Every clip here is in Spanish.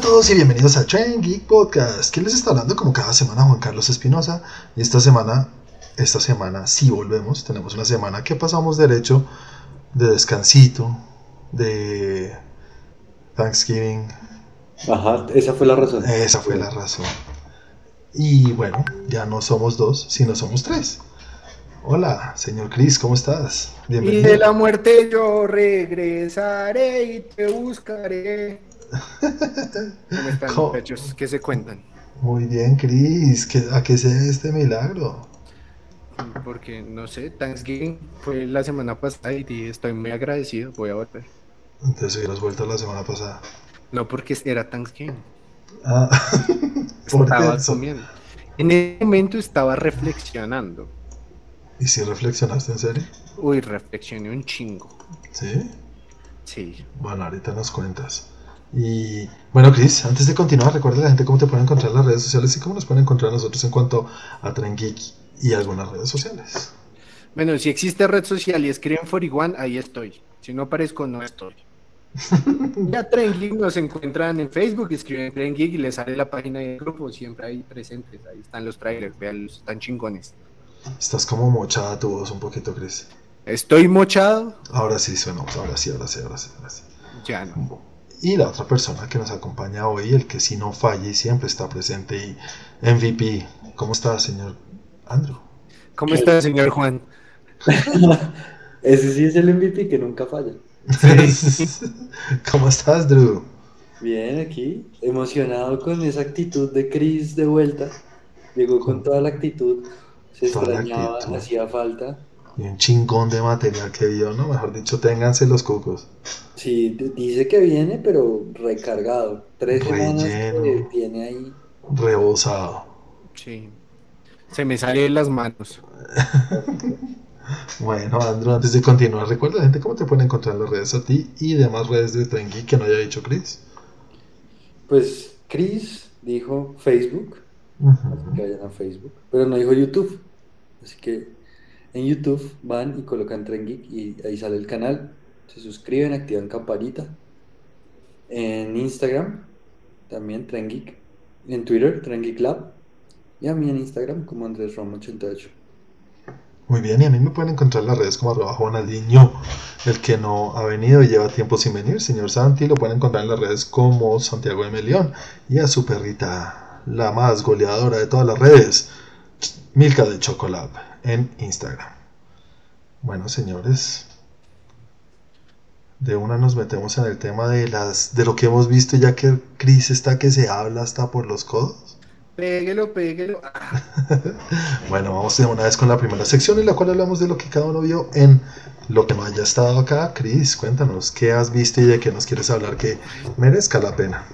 Hola a todos y bienvenidos a Train Geek Podcast. ¿Quién les está hablando como cada semana? Juan Carlos Espinosa. Y esta semana, esta semana sí volvemos. Tenemos una semana que pasamos derecho de descansito, de Thanksgiving. Ajá, esa fue la razón. Esa fue la razón. Y bueno, ya no somos dos, sino somos tres. Hola, señor Chris, ¿cómo estás? Y de la muerte yo regresaré y te buscaré. ¿Cómo están, ¿Cómo? muchachos? ¿Qué se cuentan? Muy bien, Chris. ¿Qué- ¿A qué se debe este milagro? Porque, no sé, Thanksgiving fue la semana pasada y estoy muy agradecido, voy a volver. Entonces hubieras vuelto la semana pasada. No porque era Thanksgiving, Ah, por estaba comiendo. En ese momento estaba reflexionando. ¿Y si reflexionaste en serio? Uy, reflexioné un chingo. Sí. Sí. Bueno, ahorita nos cuentas. Y bueno, Chris, antes de continuar, recuerda a la gente cómo te pueden encontrar en las redes sociales y cómo nos pueden encontrar nosotros en cuanto a Tren Geek y algunas redes sociales. Bueno, si existe red social y escriben 41, ahí estoy. Si no aparezco, no estoy. Ya Tren Geek nos encuentran en Facebook, escriben Tren Geek y les sale la página del grupo, siempre ahí presentes. Ahí están los trailers, veanlos, están chingones. Estás como mochada tu voz un poquito, Chris. Estoy mochado, Ahora sí suena, ahora sí, ahora sí, ahora sí, ahora sí. ya no. Y la otra persona que nos acompaña hoy, el que sí no falla y siempre está presente y MVP. ¿Cómo está, señor Andrew? ¿Cómo está, señor Juan? Ese sí es el MVP que nunca falla. ¿Cómo estás, Drew? Bien, aquí, emocionado con esa actitud de Chris de vuelta. Llegó con toda la actitud, se Toda extrañaba, actitud. hacía falta. Y un chingón de material que vio, ¿no? Mejor dicho, ténganse los cucos. Sí, dice que viene, pero recargado. Tres semanas Relleno. que tiene ahí. Rebosado. Sí. Se me sale de las manos. Bueno, Andrew, antes de continuar, recuerda la gente cómo te pueden encontrar en las redes a ti y demás redes de Trengi que no haya dicho Chris. Pues Chris dijo Facebook, así que vayan a Facebook, pero no dijo YouTube. Así que en YouTube van y colocan Tren Geek y ahí sale el canal. Se suscriben, activan campanita. En Instagram también Tren Geek. En Twitter, Tren Geek Lab. Y a mí en Instagram como Andrés Rom 88. Muy bien, y a mí me pueden encontrar en las redes como arroba Juanaldiño, el que no ha venido y lleva tiempo sin venir, señor Santi, lo pueden encontrar en las redes como Santiago de Melión, y a su perrita, la más goleadora de todas las redes, Milka de Chocolab, en Instagram. Bueno, señores, de una nos metemos en el tema de las de lo que hemos visto, ya que Chris está que se habla hasta por los codos. Péguelo, péguelo. Bueno, vamos de una vez con la primera sección en la cual hablamos de lo que cada uno vio en lo que no haya estado acá. Chris, cuéntanos, ¿qué has visto y de qué nos quieres hablar que merezca la pena?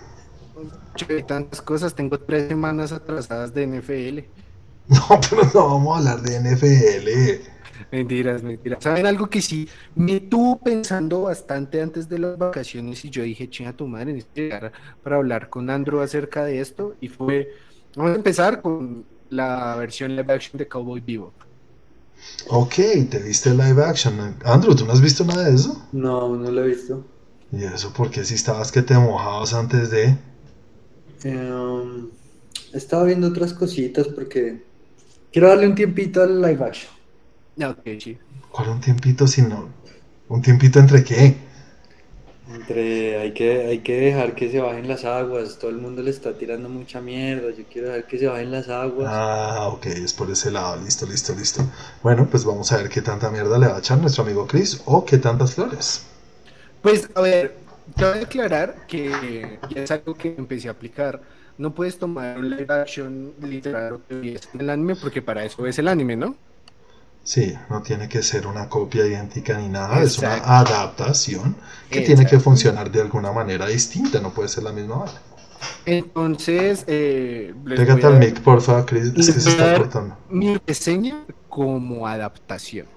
tantas cosas, tengo tres semanas atrasadas de NFL. No, pero no vamos a hablar de NFL. Mentiras, mentiras. ¿Saben algo que sí me tuvo pensando bastante antes de las vacaciones y yo dije, chinga tu madre, necesito llegar para hablar con Andrew acerca de esto? Y fue, vamos a empezar con la versión live action de Cowboy Vivo. Ok, te viste live action. Andrew, ¿tú no has visto nada de eso? No, no lo he visto. ¿Y eso porque si estabas que te mojabas antes de...? Em, estaba viendo otras cositas porque quiero darle un tiempito al live action. Ah, Ok, sí. ¿Cuál un tiempito si no? ¿Un tiempito entre qué? Entre hay que, hay que dejar que se bajen las aguas, todo el mundo le está tirando mucha mierda, yo quiero dejar que se bajen las aguas. Ah, ok, es por ese lado, listo, listo, listo. Bueno, pues vamos a ver qué tanta mierda le va a echar nuestro amigo Chris o qué tantas flores. Pues, a ver, te voy a aclarar que es algo que empecé a aplicar. No puedes tomar un live action literal que en el anime porque para eso es el anime, ¿no? Sí, no tiene que ser una copia idéntica ni nada, es una adaptación que tiene que funcionar de alguna manera distinta, no puede ser la misma vara. Entonces, eh, Pégate al mic, porfa, Chris, es que se está cortando. mi reseña como adaptación,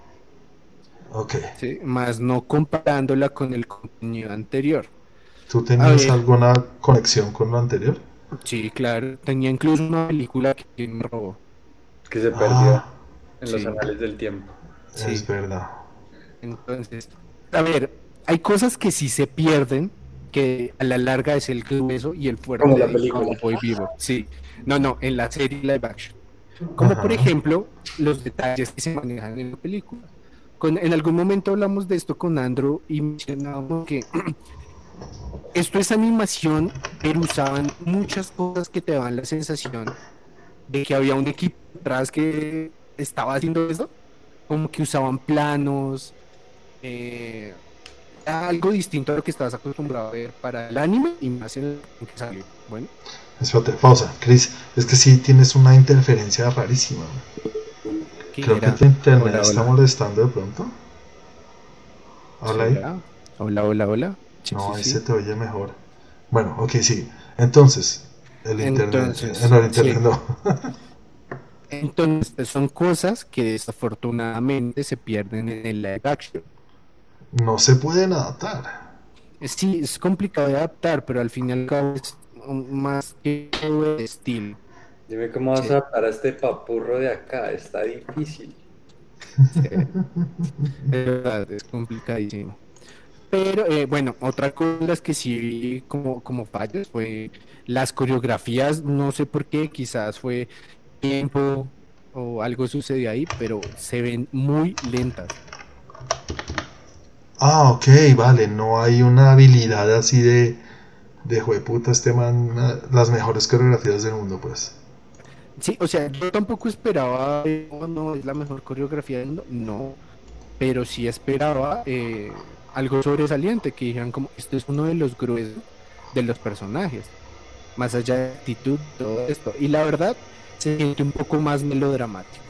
Ok, ¿sí? Más no comparándola con el contenido anterior. ¿tú tenías alguna conexión con lo anterior? Sí, claro, tenía incluso una película que me robó. Que se Ah. perdió en los Sí. anales del tiempo. Es Sí. verdad. Entonces, a ver, hay cosas que sí se pierden que a la larga es el grueso y el fuerte Como la de película. Cowboy Bebop. Sí, no, no, en la serie live action. Como por ejemplo los detalles que se manejan en la película. Con, en algún momento hablamos de esto con Andrew y mencionábamos que esto es animación, pero usaban muchas cosas que te daban la sensación de que había un equipo atrás que estaba haciendo eso. Como que usaban planos, eh, algo distinto a lo que estabas acostumbrado a ver para el anime y más en el en que salió. Bueno, Espérate, pausa. Chris, es que sí tienes una interferencia rarísima. ¿qué Creo que tu internet Hola, está hola. molestando de pronto. Hola, hola, hola. hola. Sí, No, sí, ahí sí. se te oye mejor. Bueno, ok, sí. Entonces, el internet. Entonces, eh, no, el internet sí. no. Entonces son cosas que desafortunadamente se pierden en el live action. No se pueden adaptar. Sí, es complicado de adaptar, pero al fin y al cabo es más que todo el estilo. Dime cómo vas a adaptar a este papurro de acá, está difícil. Sí. De verdad, es complicadísimo. Pero eh, bueno, otra cosa las que sí vi como, como fallos fue las coreografías, no sé por qué, quizás fue tiempo o algo sucedió ahí, pero se ven muy lentas. Ah, ok, vale. No hay una habilidad así de. De jueputa, este man. eh, Las mejores coreografías del mundo, pues. Sí, o sea, yo tampoco esperaba, eh, oh, no, es la mejor coreografía del mundo, no, pero sí esperaba eh, algo sobresaliente, que dijeran como, este es uno de los gruesos de los personajes, más allá de actitud, todo esto, y la verdad, se siente un poco más melodramático.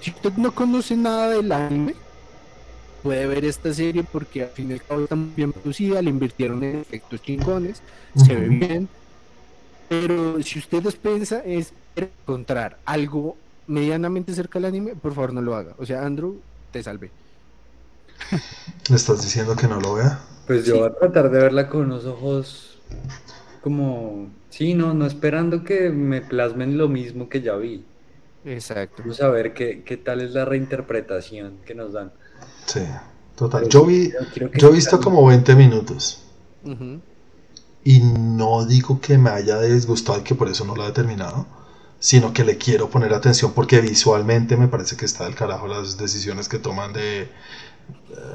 Si usted no conoce nada del anime, puede ver esta serie porque al fin y al cabo está muy bien producida, le invirtieron en efectos chingones, se ve bien. Pero si usted piensa es encontrar algo medianamente cerca del anime, por favor no lo haga. O sea, Andrew, te salvé. ¿Le estás diciendo que no lo vea? Pues yo Sí. voy a tratar de verla con unos ojos como, sí, no, no esperando que me plasmen lo mismo que ya vi. Exacto. Vamos a ver qué, qué tal es la reinterpretación que nos dan. Sí, total. Pero Yo vi. yo he visto sea- como 20 minutos. Ujú. Y no digo que me haya disgustado y que por eso no lo he terminado, sino que le quiero poner atención porque visualmente me parece que está del carajo las decisiones que toman de,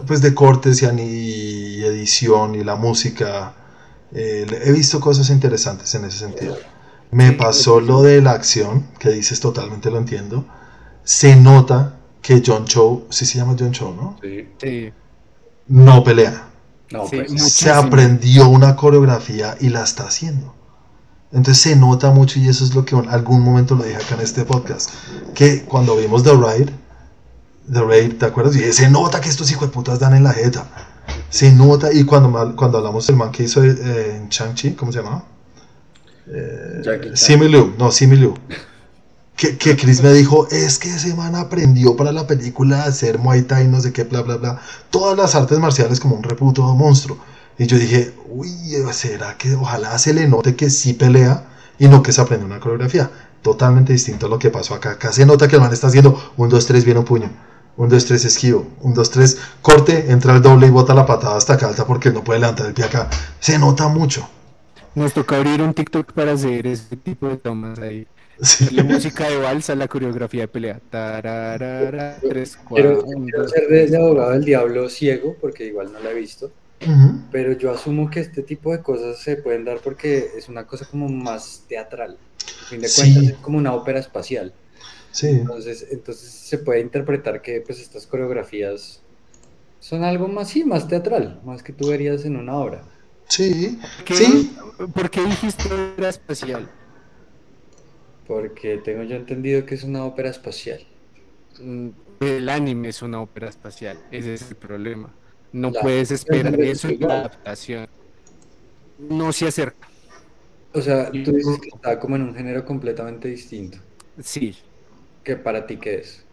pues de cortes y, edición y la música. Eh, he visto cosas interesantes en ese sentido. Me pasó lo de la acción, que dices totalmente lo entiendo. Se nota que John Cho, sí se llama John Cho, ¿no? Sí. Sí. No pelea No, Sí, pues, se aprendió una coreografía y la está haciendo. Entonces se nota mucho y eso es lo que en algún momento lo dije acá en este podcast, que cuando vimos The Raid, The Raid, ¿te acuerdas? Dije, se nota que estos hijos de putas dan en la jeta. Se nota, y cuando, cuando hablamos del man que hizo eh, en Shang-Chi, ¿cómo se llamaba? Eh, Liu, no, Simu Liu. Que, que Chris me dijo, es que ese man aprendió para la película a hacer Muay Thai, no sé qué, bla, bla, bla. Todas las artes marciales como un reputo monstruo. Y yo dije, uy, ¿será que ojalá se le note que sí pelea y no que se aprende una coreografía? Totalmente distinto a lo que pasó acá. Acá se nota que el man está haciendo un, dos, tres, viene un puño. Un, dos, tres, esquivo. Un, dos, tres, corte, entra el doble y bota la patada hasta acá alta porque él no puede levantar el pie acá. Se nota mucho. Nos toca abrir un TikTok para hacer ese tipo de tomas ahí. Sí. La música de balsa, la coreografía de pelea. Tararara, tres, quiero, cuatro, quiero dos, ser de ese abogado del diablo ciego, porque igual no la he visto. Ujú. Pero yo asumo que este tipo de cosas se pueden dar porque es una cosa como más teatral. A fin de Sí. cuentas es como una ópera espacial. Sí. Entonces, entonces se puede interpretar que pues estas coreografías son algo más, sí, más teatral, más que tú verías en una obra. Sí. ¿Qué? Sí. ¿Por qué dijiste era espacial? Porque tengo yo entendido que es una ópera espacial. Mm, El anime es una ópera espacial, ese es el problema. No La- puedes esperar es eso en la adaptación. No se acerca. O sea, tú dices que está como en un género completamente distinto. Sí, ¿Qué para ti qué es?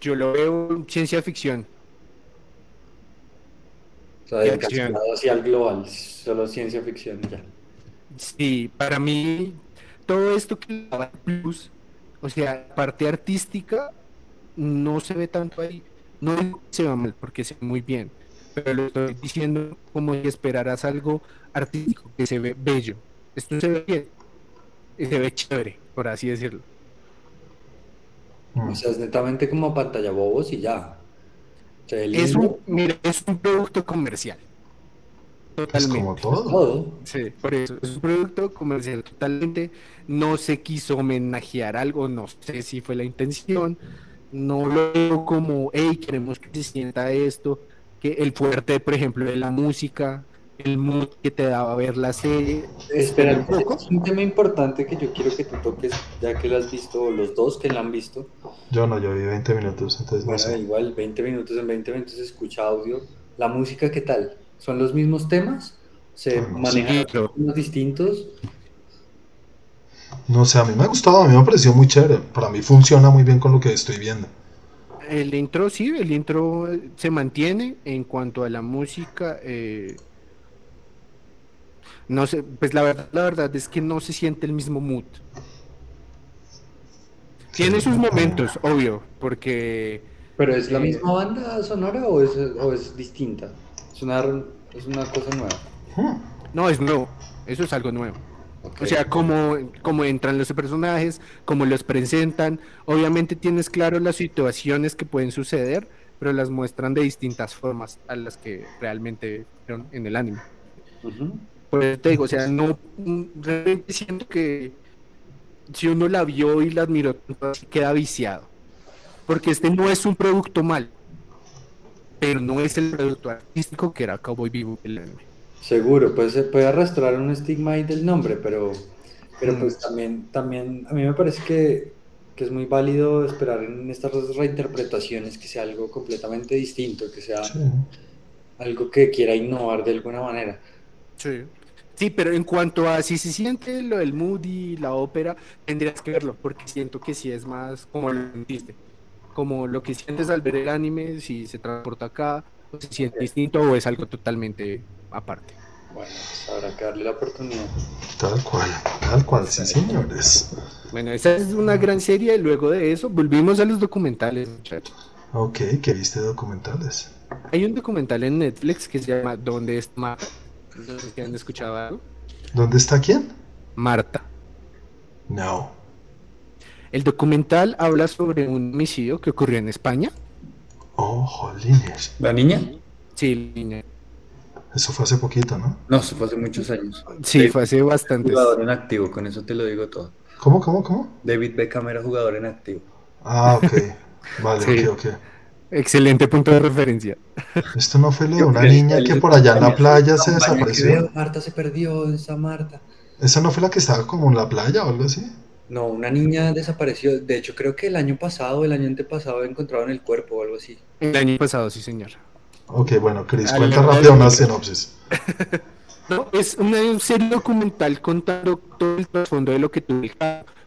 yo lo veo en ciencia ficción. O sea, Y hacia el global, solo ciencia ficción y ya. Sí, para mí todo esto que plus, o sea, la parte artística no se ve tanto ahí. No digo que se va mal porque se ve muy bien, pero lo estoy diciendo como si esperaras algo artístico, que se ve bello. Esto se ve bien, se ve chévere, por así decirlo. O sea, es netamente como pantalla bobos y ya. es, un, mira, es un producto comercial. Totalmente. Es como todo. Sí, por eso. Es un producto comercial totalmente. No se quiso homenajear algo, no sé si fue la intención. No lo veo como, hey, queremos que se sienta esto. Que el fuerte, por ejemplo, de la música, el mood que te daba ver la serie. Espera un poco. Es un tema importante que yo quiero que tú toques, ya que lo has visto, los dos que lo han visto. Yo no, yo vi 20 minutos, entonces no sé. Igual, 20 minutos, en 20 minutos escucha audio. La música, ¿qué tal? ¿Son los mismos temas? ¿Se manejan temas distintos? No sé, a mí me ha gustado, a mí me ha parecido muy chévere. Para mí funciona muy bien con lo que estoy viendo. El intro sí, el intro se mantiene en cuanto a la música. Eh, no sé, pues la verdad, la verdad es que no se siente el mismo mood. Tiene sus momentos, obvio, porque... ¿Pero es la eh, misma banda sonora o es, distinta? Es una, es una cosa nueva. No, es nuevo. Eso es algo nuevo. O sea, cómo, cómo entran los personajes, cómo los presentan. Obviamente tienes claro las situaciones que pueden suceder, pero las muestran de distintas formas a las que realmente en el anime. Pues te digo, o sea, no realmente siento que si uno la vio y la admiró, queda viciado. Porque este no es un producto mal, pero no es el producto artístico que era Cowboy Vivo el anime. Seguro, pues se puede arrastrar un estigma ahí del nombre, pero, pero pues también, también a mí me parece que, que es muy válido esperar en estas reinterpretaciones que sea algo completamente distinto, que sea algo que quiera innovar de alguna manera. Sí. Sí, pero en cuanto a si se siente lo del Moody, la ópera, tendrías que verlo, porque siento que sí es más como lo sentiste. Como lo que sientes al ver el anime, si se transporta acá, o se siente distinto o es algo totalmente aparte. Bueno, pues habrá que darle la oportunidad. Tal cual, tal cual, sí, señores. Bueno, esa es una gran serie. y Luego de eso, volvimos a los documentales, muchachos. Ok, ¿qué viste documentales? Hay un documental en Netflix que se llama ¿Dónde está no sé si han escuchado algo. ¿Dónde está quién? Marta. No. El documental habla sobre un homicidio que ocurrió en España. Oh, jolines. ¿La niña? Sí, la niña. Eso fue hace poquito, ¿no? No, eso fue hace muchos años. Sí, fue hace bastante. Jugador en activo, con eso te lo digo todo. ¿Cómo, cómo, cómo? David Beckham era jugador en activo. Ah, ok. Vale, ok, ok. Excelente punto de referencia. Esto no fue lo de una niña que por allá en la playa se desapareció. Marta se perdió, esa Marta. ¿Esa no fue la que estaba como en la playa o algo así? No, una niña desapareció. De hecho, creo que el año pasado, el año antepasado, encontraron el cuerpo o algo así. El año pasado, sí, señor. Ok, bueno, Chris, cuenta rápido una sinopsis. no, es una serie documental contando todo el trasfondo de lo que tuvo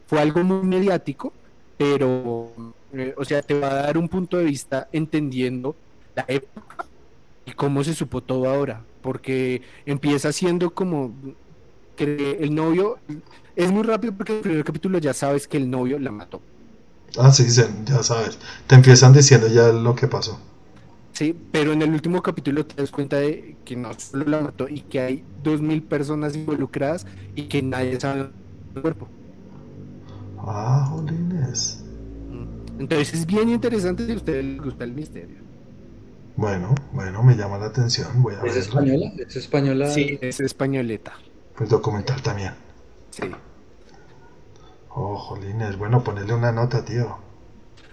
Fue algo muy mediático, pero eh, o sea, te va a dar un punto de vista entendiendo la época y cómo se supo todo ahora, porque empieza siendo como que el novio es muy rápido porque en el primer capítulo ya sabes que el novio la mató. Ah, sí, ya sabes. Te empiezan diciendo ya lo que pasó. Sí, pero en el último capítulo te das cuenta de que no solo la mató y que hay dos mil personas involucradas y que nadie sabe el cuerpo. Ah, jolines. Entonces es bien interesante si a ustedes les gusta el misterio. Bueno, bueno, me llama la atención. Voy a ¿Es española? ¿Es española? Sí, es españoleta. Pues documental también. Sí. Oh, jolines, bueno, ponerle una nota, tío.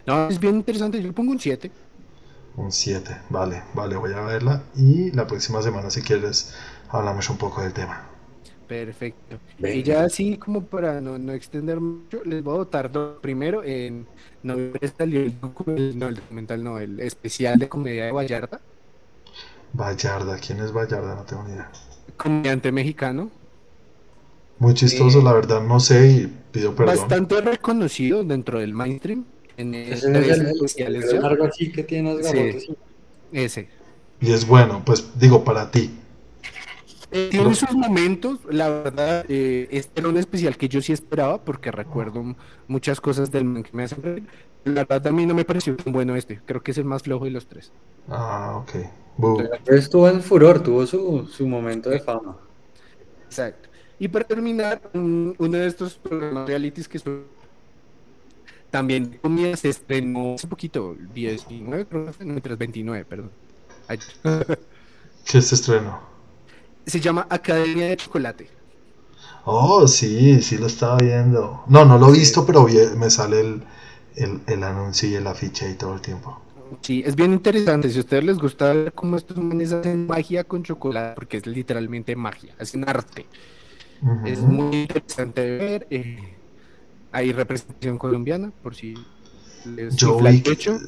No, es bien interesante, yo pongo un 7. Un 7, vale, vale, voy a verla y la próxima semana si quieres hablamos un poco del tema. Perfecto. Y ya así como para no, no, extender mucho, les voy a votar dos. Primero, en noviembre salió el, no, el documental, no, el especial de comedia de Vallarta. Vallarda, ¿quién es Vallarda? No tengo ni idea. Comediante mexicano. Muy chistoso, la verdad, no sé y pido perdón. Bastante reconocido dentro del mainstream. En ese es el, especiales. algo así que tienes sí, Ese. Y es bueno, pues digo, para ti. Eh, tiene sus momentos, la verdad, eh, este era un especial que yo sí esperaba porque recuerdo muchas cosas del man que me hacen reír, La verdad a mí no me pareció tan bueno este. Creo que es el más flojo de los tres. Ah, ok. Estuvo en furor, tuvo su, su momento de fama. Exacto. Y para terminar, uno de estos programas realities que también comía se estrenó hace poquito, 19, creo que 29, perdón. ¿Qué se estrenó? Se llama Academia de Chocolate. Oh, sí, sí lo estaba viendo. No, no lo he visto, pero me sale el, el, anuncio y el afiche ahí todo el tiempo. Sí, es bien interesante. Si a ustedes les gusta ver cómo estos manes hacen magia con chocolate, porque es literalmente magia, hacen arte. Es muy interesante ver. Eh, hay representación colombiana, por si les Yo vi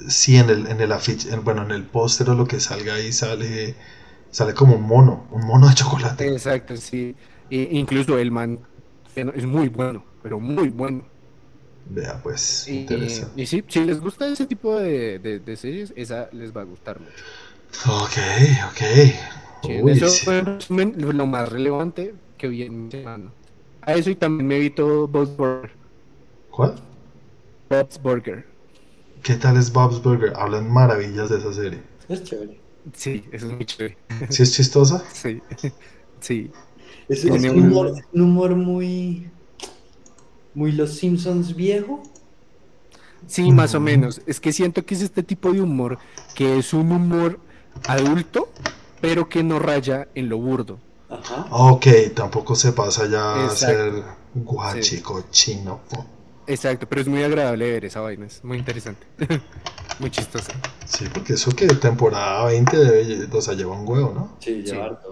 sí, en el, en el afiche, bueno, en el póster o lo que salga ahí sale, sale como un mono, un mono de chocolate. Exacto, sí. E incluso el man es muy bueno, pero muy bueno. Vea, pues, interesante. Y, sí, si les gusta ese tipo de, de, series, esa les va a gustar mucho. Ok, ok. eso fue lo más relevante que vi en mi semana. A eso y también me vi todo Bob's Burger. ¿Cuál? Bob's Burger. ¿Qué tal es Bob's Burger? Hablan maravillas de esa serie. Es chévere. Sí, eso es muy chévere. ¿Sí es chistosa? Sí, sí. Es, un, humor, un humor muy muy Los Simpsons viejo. Sí, más o menos. Es que siento que es este tipo de humor que es un humor adulto, pero que no raya en lo burdo. Ajá. Ok, tampoco se pasa ya a ser guachico chino. Exacto, pero es muy agradable ver esa vaina, es muy interesante. muy chistosa. Sí, porque eso que temporada 20 debe, o sea, lleva un huevo, ¿no? Sí, lleva sí.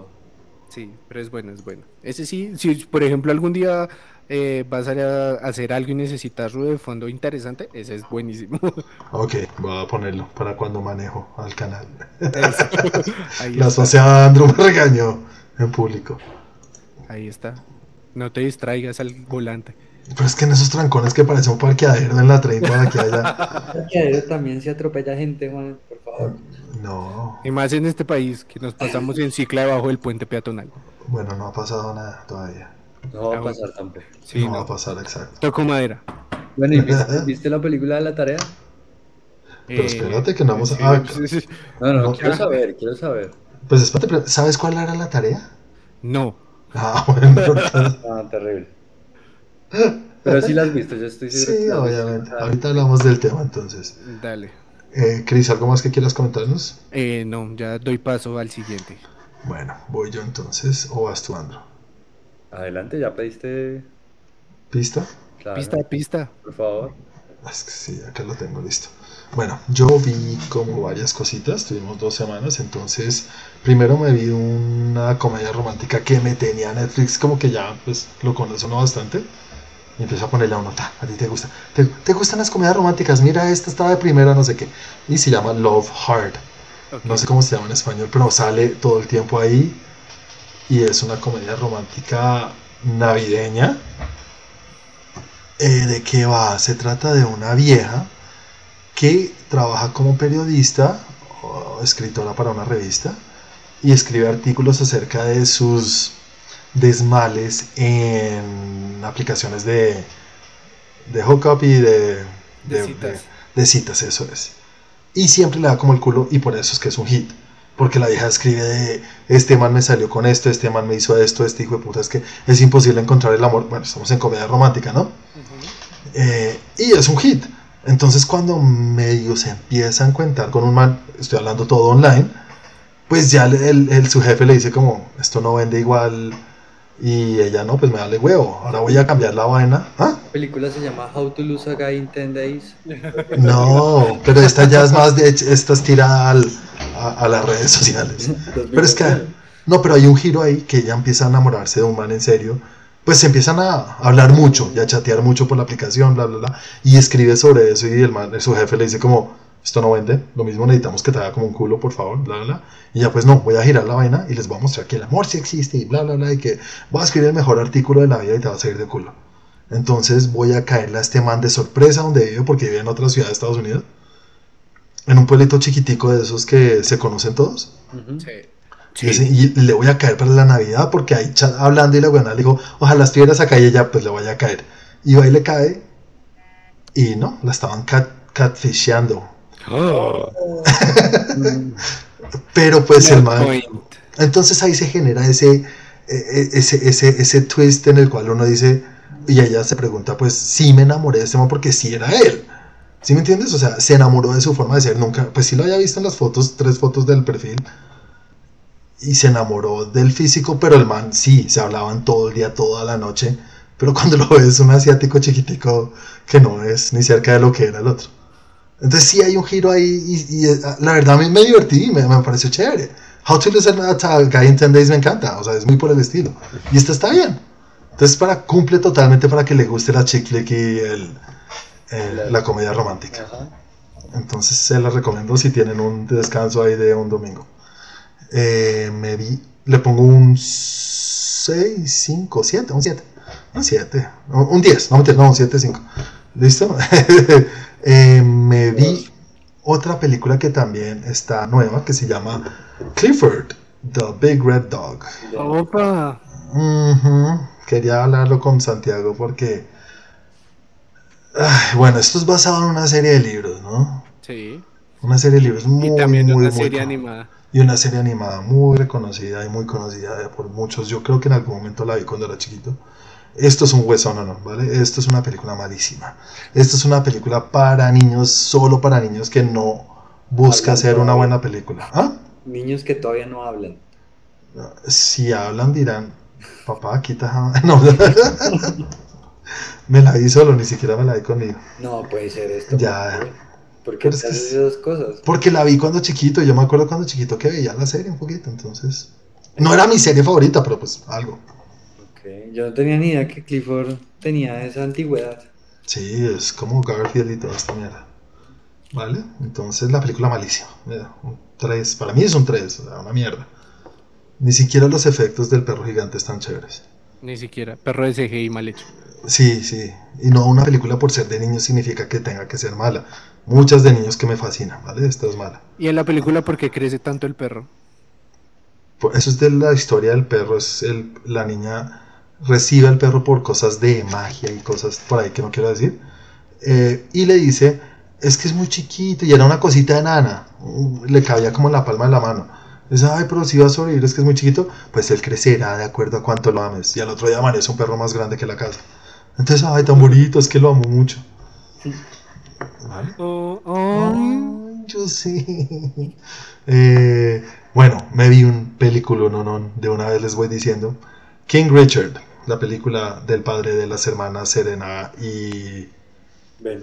Sí, pero es bueno, es bueno. Ese sí, si por ejemplo algún día eh, vas a hacer algo y necesitas ruido de fondo interesante, ese es buenísimo. Ok, voy a ponerlo para cuando manejo al canal. La asociada Andrew me regañó en público. Ahí está. No te distraigas al volante. Pero es que en esos trancones que parece un parqueadero en la 30 de aquí allá. parqueadero también se atropella gente, Juan, por favor. No. Y más en este país, que nos pasamos en cicla debajo del puente peatonal. Bueno, no ha pasado nada todavía. No va a pasar tampoco. Sí, no, va a pasar, exacto. Toco madera. Bueno, ¿y viste, la película de la tarea? Pero espérate que no vamos a... Ah, no, no, quiero saber, quiero saber. Pues espérate, ¿sabes cuál era la tarea? No. Ah, bueno. ah, terrible. Pero sí la has visto, yo estoy seguro. Sí, obviamente. Ahorita hablamos del tema entonces. Dale. Eh, Cris, ¿algo más que quieras comentarnos? Eh, no, ya doy paso al siguiente. Bueno, voy yo entonces, o vas tú, Andro. Adelante, ya pediste. ¿Pista? Pista, pista. Por favor. Es que sí, acá lo tengo listo. Bueno, yo vi como varias cositas, tuvimos dos semanas, entonces primero me vi una comedia romántica que me tenía Netflix, como que ya pues lo conozco bastante. Y empiezo a ponerle a uno, a ti te gusta. ¿Te, gustan las comedias románticas? Mira, esta estaba de primera, no sé qué. Y se llama Love Hard. No sé cómo se llama en español, pero sale todo el tiempo ahí y es una comedia romántica navideña. Eh, ¿De qué va? Se trata de una vieja que trabaja como periodista o escritora para una revista y escribe artículos acerca de sus desmales en aplicaciones de, de hookup y de, de, de citas, eso es. Y siempre le da como el culo y por eso es que es un hit. Porque la vieja escribe de, este man me salió con esto, este man me hizo esto, este hijo de puta, es que es imposible encontrar el amor. Bueno, estamos en comedia romántica, ¿no? Eh, y es un hit. Entonces cuando medio se empieza a encontrar con un man, estoy hablando todo online, pues ya el, el, su jefe le dice como, esto no vende igual y ella no, pues me dale huevo, ahora voy a cambiar la vaina. ¿Ah? La película se llama How to Lose a Guy in 10 Days. No, pero esta ya es más de esta es tirada a, las redes sociales. Pero es que no, pero hay un giro ahí que ella empieza a enamorarse de un man en serio. Pues se empiezan a hablar mucho y a chatear mucho por la aplicación, bla, bla, bla. Y escribe sobre eso y el man, su jefe le dice como, esto no vende, lo mismo necesitamos que te haga como un culo, por favor, bla, bla, bla. Y ya pues no, voy a girar la vaina y les voy a mostrar que el amor sí existe y bla, bla, bla, y que voy a escribir el mejor artículo de la vida y te va a salir de culo. Entonces voy a caerle a este man de sorpresa donde vive, porque vive en otra ciudad de Estados Unidos, en un pueblito chiquitico de esos que se conocen todos. sí. Y, le voy a caer para la Navidad porque ahí hablando y la buena le dijo, ojalá estuvieras acá y ella pues le voy a caer. Y va y le cae y no, la estaban catfishando. Oh. Pero pues el man... Entonces ahí se genera ese, e, e, ese, ese, ese twist en el cual uno dice, y ella se pregunta, pues sí me enamoré de este man porque sí era él. ¿Sí me entiendes? O sea, se enamoró de su forma de ser. Nunca, pues sí lo había visto en las fotos, tres fotos del perfil. Y se enamoró del físico, pero el man sí, se hablaban todo el día, toda la noche. Pero cuando lo ves, un asiático chiquitico que no es ni cerca de lo que era el otro. Entonces sí hay un giro ahí y, eh, la verdad a mí me divertí, me, me pareció chévere. How to Lose a Guy in 10 Days me encanta, o sea, es muy por el estilo. Y esta está bien. Entonces para, cumple totalmente para que le guste la chick flick y el, la comedia romántica. Entonces se la recomiendo si tienen un descanso ahí de un domingo. Eh, me vi, le pongo un 6, 5, 7, un 7. Un 7, un 10, no, no, un 7, 5. ¿Listo? eh, me vi otra película que también está nueva que se llama Clifford, The Big Red Dog. Opa. Quería hablarlo con Santiago porque bueno, esto es basado en una serie de libros, ¿no? Sí. Una serie de libros muy, y también muy, una serie animada. Y una serie animada muy reconocida y muy conocida por muchos. Yo creo que en algún momento la vi cuando era chiquito. Esto es un hueso, no, no, ¿vale? Esto es una película malísima. Esto es una película para niños, solo para niños que no busca hacer una buena película. ¿Ah? Niños que todavía no hablan. Si hablan dirán, papá, quita... No. Me la vi solo, ni siquiera me la vi conmigo. No, puede ser esto. Ya. ¿Por qué haces dos cosas? Porque la vi cuando chiquito, yo me acuerdo cuando chiquito que veía la serie un poquito, entonces... No era mi serie favorita, pero pues algo. Yo no tenía ni idea que Clifford tenía esa antigüedad. Sí, es como Garfield y toda esta mierda. ¿Vale? Entonces la película malísima. Mira, un 3, para mí es un 3, una mierda. Ni siquiera los efectos del perro gigante están chéveres. Ni siquiera, perro de CGI mal hecho. Sí, sí. Y no una película por ser de niños significa que tenga que ser mala. Muchas de niños que me fascinan, ¿vale? Esta es mala. ¿Y en la película por qué crece tanto el perro? eso es de la historia del perro. Es el, la niña recibe al perro por cosas de magia y cosas por ahí que no quiero decir. Eh, y le dice, es que es muy chiquito y era una cosita de nana. Le cabía como en la palma de la mano. Dice, ay, pero si va a sobrevivir, es que es muy chiquito. Pues él crecerá de acuerdo a cuánto lo ames. Y al otro día amanece un perro más grande que la casa. Entonces, ay, tan bonito, es que lo amo mucho. ¿Vale? Oh, oh. yo sí. Eh, bueno, me vi un película, no, no, de una vez les voy diciendo. King Richard, la película del padre de las hermanas Serena y,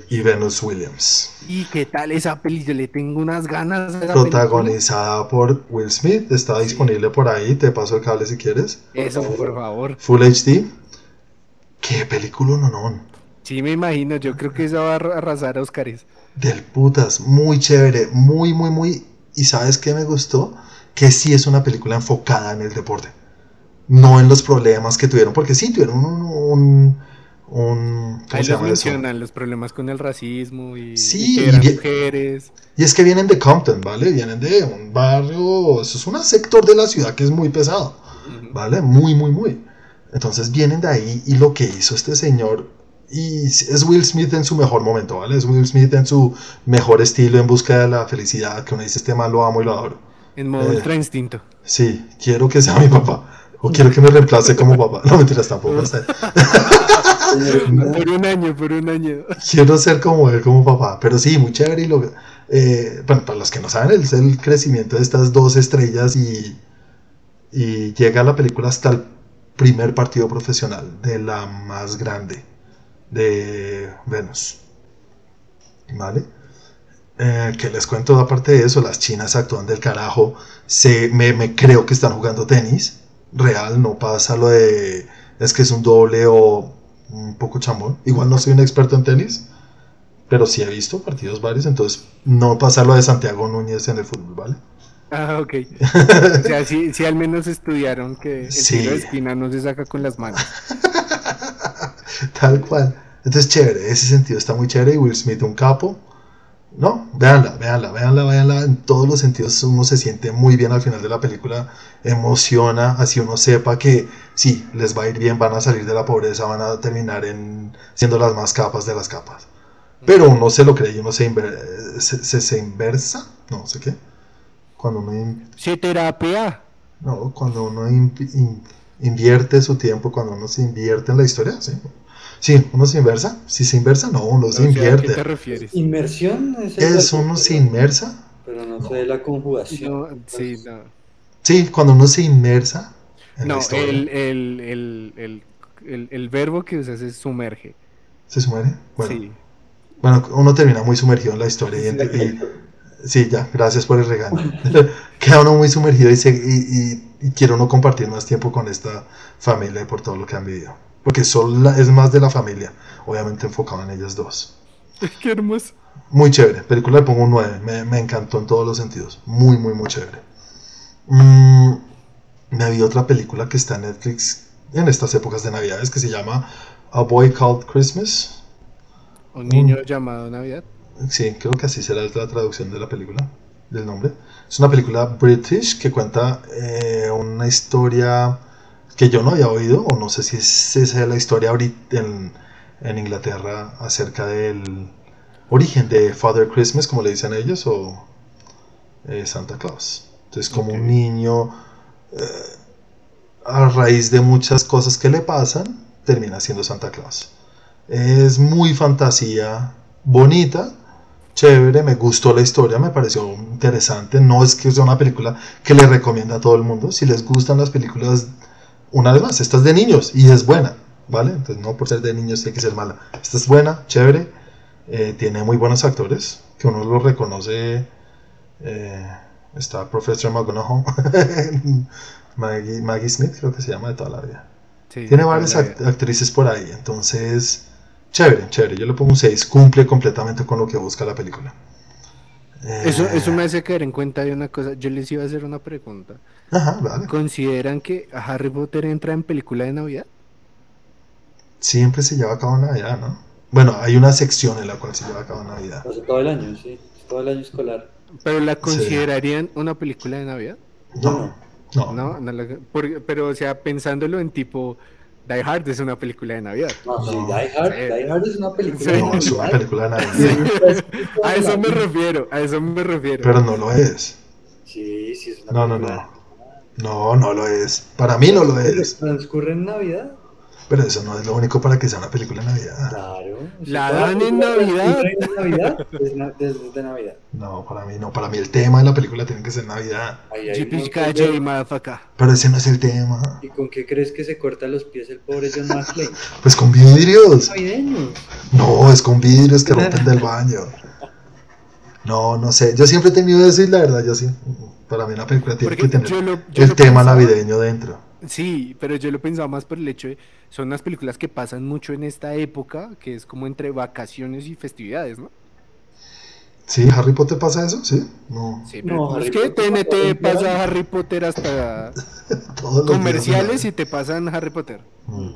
y Venus Williams. ¿Y qué tal esa película? Le tengo unas ganas. Protagonizada por Will Smith, está disponible por ahí, te paso el cable si quieres. Eso, por favor. Full HD. Qué película no, no. Sí, me imagino, yo creo que esa va a arrasar a Oscares. Del putas, muy chévere, muy, muy, muy. ¿Y sabes qué me gustó? Que sí es una película enfocada en el deporte. No en los problemas que tuvieron, porque sí tuvieron un. un, ¿Cómo se llama mencionan los problemas con el racismo y, sí, y mujeres. Y es que vienen de Compton, ¿vale? Vienen de un barrio, eso es un sector de la ciudad que es muy pesado, ¿vale? Muy, muy, muy. Entonces vienen de ahí y lo que hizo este señor, y es Will Smith en su mejor momento, ¿vale? Es Will Smith en su mejor estilo en busca de la felicidad, que uno dice, este mal lo amo y lo adoro. En modo eh, ultra instinto. Sí, quiero que sea mi papá. O quiero que me reemplace como papá. No mentiras tampoco. por un año, por un año. Quiero ser como él, como papá. Pero sí, muy chévere. Y lo, eh, bueno, para los que no saben, es el crecimiento de estas dos estrellas y, y llega la película hasta el primer partido profesional de la más grande de Venus. ¿Vale? Eh, que les cuento aparte de eso, las chinas actúan del carajo. Se, me, creo que están jugando tenis. Real, no pasa lo de es que es un doble o un poco chambón. Igual no soy un experto en tenis, pero sí he visto partidos varios, entonces no pasa lo de Santiago Núñez en el fútbol, ¿vale? Ah, ok. o sea, sí, al menos estudiaron que el tiro de esquina no se saca con las manos. Tal cual. Entonces, chévere, ese sentido está muy chévere. Y Will Smith, un capo. No, véanla, véanla, véanla, véanla. En todos los sentidos uno se siente muy bien al final de la película. Emociona, así uno sepa que sí, les va a ir bien, van a salir de la pobreza, van a terminar en siendo las más capas de las capas. Pero uno se lo cree y uno se, se, se, inversa, no sé qué. Cuando uno... Se terapia. No, cuando uno invierte su tiempo, cuando uno se invierte en la historia, sí. Sí, uno se inversa. Si se inversa, no, uno se invierte. ¿A qué te refieres? Inmersión es, es uno se inmersa. Pero no sé la conjugación. sí, no. Sí, cuando uno se inmersa. En no, la el, el, el, el, el, verbo que usas es sumerge. ¿Se sumerge? Bueno, sí. Bueno, uno termina muy sumergido en la historia y, sí, ya, gracias por el regalo. Queda uno muy sumergido y, y, y, quiere uno compartir más tiempo con esta familia y por todo lo que han vivido. Porque son es más de la familia, obviamente enfocado en ellas dos. Qué hermoso. Muy chévere, película le pongo un 9, me, me encantó en todos los sentidos, muy, muy, muy chévere. Mm, me vi otra película que está en Netflix en estas épocas de Navidades que se llama A Boy Called Christmas. Un niño llamado Navidad. Sí, creo que así será la traducción de la película, del nombre. Es una película british que cuenta eh, una historia que yo no había oído, o no sé si es, esa es la historia en, en Inglaterra acerca del origen de Father Christmas, como le dicen ellos, o eh, Santa Claus. Entonces, como un niño, eh, a raíz de muchas cosas que le pasan, termina siendo Santa Claus. Es muy fantasía, bonita, chévere, me gustó la historia, me pareció interesante. No es que sea una película que le recomienda a todo el mundo. Si les gustan las películas una vez más, esta es de niños y es buena, ¿vale? Entonces no por ser de niños tiene que ser mala. Esta es buena, chévere, eh, tiene muy buenos actores, que uno los reconoce. Eh, está Professor McGonagall, Maggie, Maggie, Smith creo que se llama de toda la vida. tiene varias actrices por ahí, entonces, chévere, chévere. Yo le pongo un 6, cumple completamente con lo que busca la película. Eso, eso me hace caer en cuenta de una cosa. Yo les iba a hacer una pregunta. ¿Consideran que Harry Potter entra en película de Navidad? Siempre se lleva a cabo Navidad, ¿no? Bueno, hay una sección en la cual se lleva a cabo Navidad. todo el año, sí. Todo el año escolar. ¿Pero la considerarían una película de Navidad? No. No. no, pero, o sea, pensándolo en tipo Die Hard es una película de Navidad. No, sí, Die Hard, Die Hard es una película de Navidad. No, es una película de Navidad. a eso me refiero, a eso me refiero. Pero no lo es. Sí, sí es una no, película. No, no, no. No, no lo es. Para mí no lo es. ¿Transcurre en Navidad? Pero eso no es lo único para que sea una película de Navidad. Claro. ¿La dan en Navidad? Navidad? Desde, de Navidad. No, para mí no. Para mí el tema de la película tiene que ser Navidad. Pero ese no es el tema. ¿Y con qué crees que se corta los pies el pobre John McClane? Pues con vidrios. No, es con vidrios que rompen del baño. No, no sé. Yo siempre he tenido eso y la verdad, yo sí. Para mí una película tiene que tener el tema navideño dentro. Sí, pero yo lo pensaba más por el hecho de son unas películas que pasan mucho en esta época, que es como entre vacaciones y festividades, ¿no? Sí, Harry Potter pasa eso, sí. No, sí, no es que TNT pasa Harry Potter hasta comerciales y te pasan Harry Potter. Mm.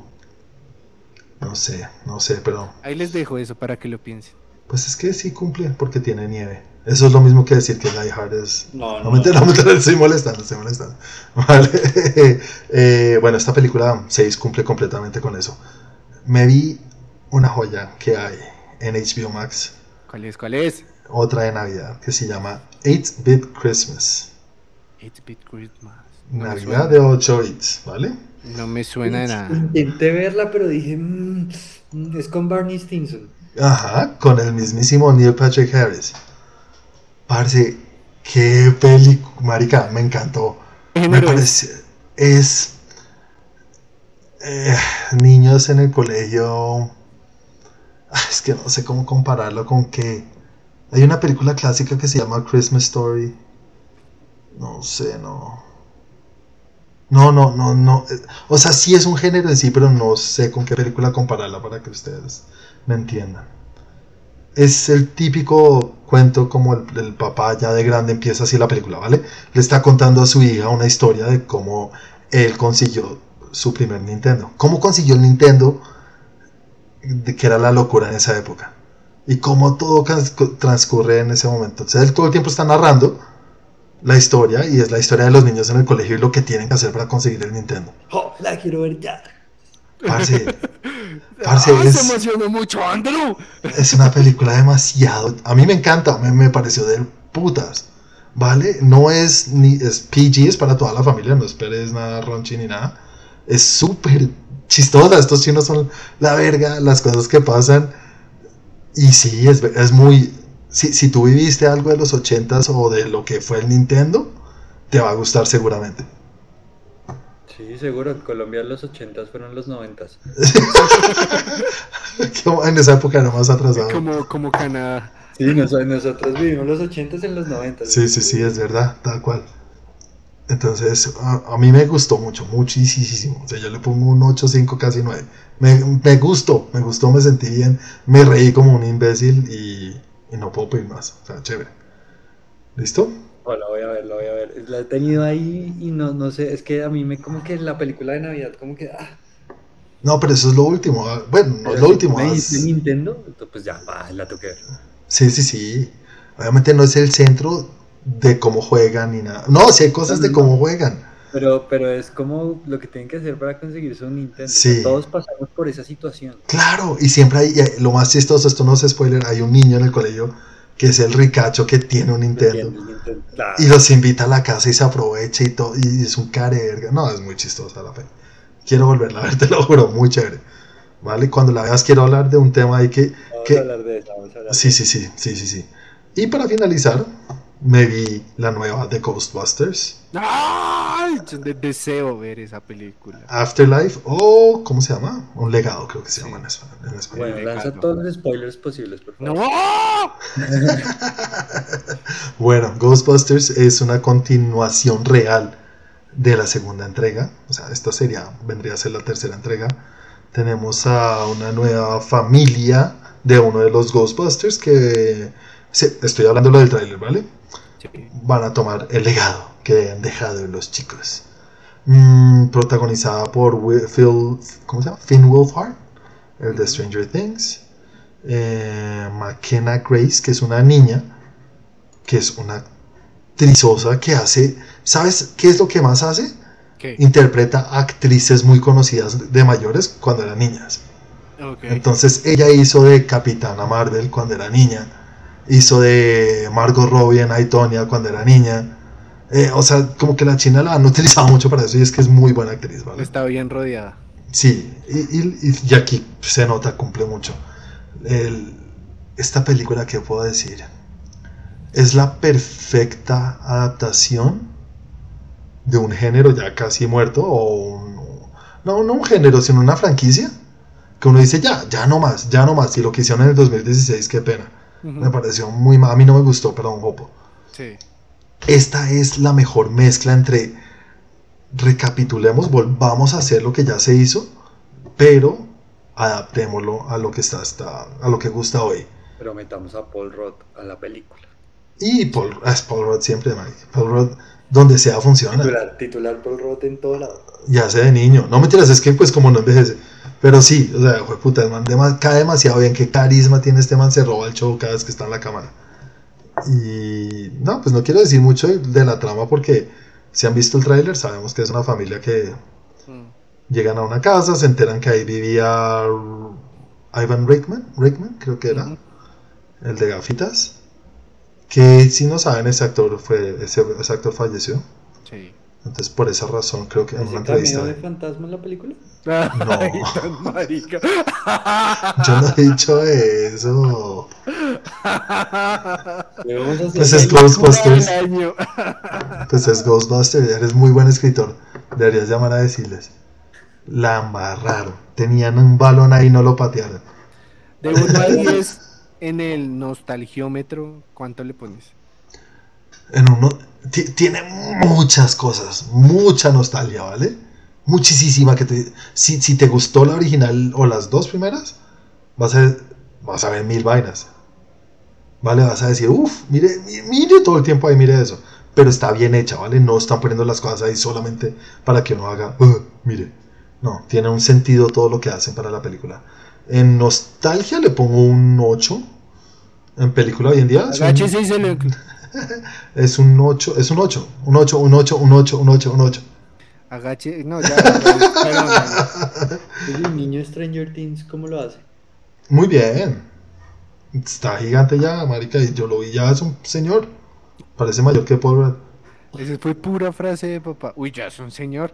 No sé, no sé, pero. Ahí les dejo eso para que lo piensen. Pues es que sí cumple porque tiene nieve. Eso es lo mismo que decir que Die Hard es. No, no, no, no, me estoy molestando, estoy molestando. Vale. eh, bueno, esta película 6 cumple completamente con eso. Me vi una joya que hay en HBO Max. ¿Cuál es? ¿Cuál es? Otra de Navidad que se llama 8-Bit Christmas. 8-Bit Christmas. Navidad de 8 bits, ¿vale? No me suena de nada. Intenté verla, pero dije, mmm, es con Barney Stinson. Ajá, con el mismísimo Neil Patrick Harris. Parce, qué película, marica, me encantó. Me parece, es eh, niños en el colegio. Es que no sé cómo compararlo con que hay una película clásica que se llama Christmas Story. No sé, no. No, no, no, no. O sea, sí es un género en sí, pero no sé con qué película compararla para que ustedes me entiendan es el típico cuento como el, papá ya de grande empieza así la película, ¿vale? Le está contando a su hija una historia de cómo él consiguió su primer Nintendo. ¿Cómo consiguió el Nintendo? Que era la locura en esa época. Y cómo todo transcurre en ese momento. Entonces él todo el tiempo está narrando la historia y es la historia de los niños en el colegio y lo que tienen que hacer para conseguir el Nintendo. Oh, la quiero ver ya. Parce, parce ah, es, se emocionó mucho, Andrew. Es una película demasiado. A mí me encanta, me, me pareció de putas. ¿Vale? No es ni. Es PG, es para toda la familia, no esperes nada ronchi ni nada. Es súper chistosa. Estos chinos son la verga, las cosas que pasan. Y sí, es, es muy. Si, si tú viviste algo de los 80s o de lo que fue el Nintendo, te va a gustar seguramente. Sí, seguro. En Colombia los 80 fueron los 90 en esa época era más atrasado. Como, como Canadá. Sí, nosotros vivimos los 80 en los 90. Sí, sí, sí, es verdad, tal cual. Entonces, a, mí me gustó mucho, muchísimo. O sea, yo le pongo un 8, 5, casi 9. Me, me gustó, me gustó, me sentí bien. Me reí como un imbécil y, y no puedo pedir más. O sea, chévere. ¿Listo? La voy a ver, la voy a ver. La he tenido ahí y no, no sé, es que a mí me como que la película de Navidad, como que... Ah. No, pero eso es lo último. Ah, bueno, no es lo último. Me dice Nintendo, pues ya, va, la toqué ver. Sí, sí, sí. Obviamente no es el centro de cómo juegan ni nada. No, sí hay cosas de cómo juegan. Pero, pero es como lo que tienen que hacer para conseguir su Nintendo. Sí. todos pasamos por esa situación. Claro, y siempre hay, lo más chistoso, esto no es spoiler, hay un niño en el colegio que es el ricacho que tiene un Nintendo. Y los invita a la casa y se aprovecha y todo. Y es un careverga. No, es muy chistosa la peli. Quiero volverla a ver, te lo juro, muy chévere. ¿Vale? Cuando la veas, quiero hablar de un tema ahí que. Vamos a hablar de eso, vamos a hablar sí, sí, sí, sí, sí, sí. Y para finalizar, me vi la nueva de Ghostbusters. ¡Ay! Deseo ver esa película. Afterlife o, ¿cómo se llama? Un legado, creo que se llama en español. Bueno, lanza todos los spoilers posibles, por favor. ¡No! bueno, Ghostbusters es una continuación real de la segunda entrega. O sea, esta sería, vendría a ser la tercera entrega. Tenemos a una nueva familia de uno de los Ghostbusters que estoy hablando del tráiler, ¿vale? Van a tomar el legado que han dejado los chicos. Mm, protagonizada por Phil, ¿cómo se llama? Finn Wolfhard, el de Stranger Things. Eh, McKenna Grace, que es una niña, que es una trizosa que hace, ¿sabes qué es lo que más hace? Interpreta actrices muy conocidas de mayores cuando eran niñas. Entonces ella hizo de Capitana Marvel cuando era niña hizo de Margot Robbie en Aitonia cuando era niña. Eh, o sea, como que la China la han utilizado mucho para eso y es que es muy buena actriz, ¿vale? Está bien rodeada. Sí, y, aquí se nota, cumple mucho. esta película, ¿qué puedo decir? Es la perfecta adaptación de un género ya casi muerto o un, no, no un género, sino una franquicia que uno dice ya, ya no más, ya no más. Y lo que hicieron en el 2016, qué pena. Me pareció muy mal. A mí no me gustó, perdón, Jopo. Sí. Esta es la mejor mezcla entre recapitulemos, volvamos a hacer lo que ya se hizo, pero adaptémoslo a lo que está, está a lo que gusta hoy. Pero metamos a Paul Roth a la película. Y Paul, es Paul Roth siempre, Mike. Paul Roth, donde sea funciona. Titular, titular Paul Roth en todo lado. Ya sé de niño. No me tiras, es que pues como no envejece. Pero sí, o sea, fue puta, el man cae demasiado bien. Qué carisma tiene este man, se roba el show cada vez que está en la cámara. Y no, pues no quiero decir mucho de la trama porque si han visto el tráiler sabemos que es una familia que mm. llegan a una casa, se enteran que ahí vivía Ivan Rickman, Rickman creo que era, el de gafitas. Que si no saben, ese actor fue ese, ese actor falleció. Sí. Entonces, por esa razón, creo que en una entrevista. de fantasma en la película? No. Yo no he dicho eso. Pues es Ghostbusters. Pues es Ghostbusters. Eres muy buen escritor. Deberías llamar a decirles. La embarraron. Tenían un balón ahí y no lo patearon. De 1 a 10 en el nostalgiómetro, ¿cuánto le pones? En uno tiene muchas cosas, mucha nostalgia, ¿vale? Muchísima que te, si, si, te gustó la original o las dos primeras, vas a, vas a ver mil vainas. ¿Vale? Vas a decir, uff, mire, mire todo el tiempo ahí, mire eso. Pero está bien hecha, ¿vale? No están poniendo las cosas ahí solamente para que uno haga, uh, mire. No, tiene un sentido todo lo que hacen para la película. En nostalgia le pongo un 8. En película hoy en día. Un... es un 8, es un 8, un 8, un 8, un 8, un 8, un 8. Agache, no, ya. pero, el niño Stranger Things, ¿cómo lo hace? Muy bien. Está gigante ya, marica, y yo lo vi ya, es un señor. Parece mayor que Paul Esa fue pura frase de papá. Uy, ya es un señor.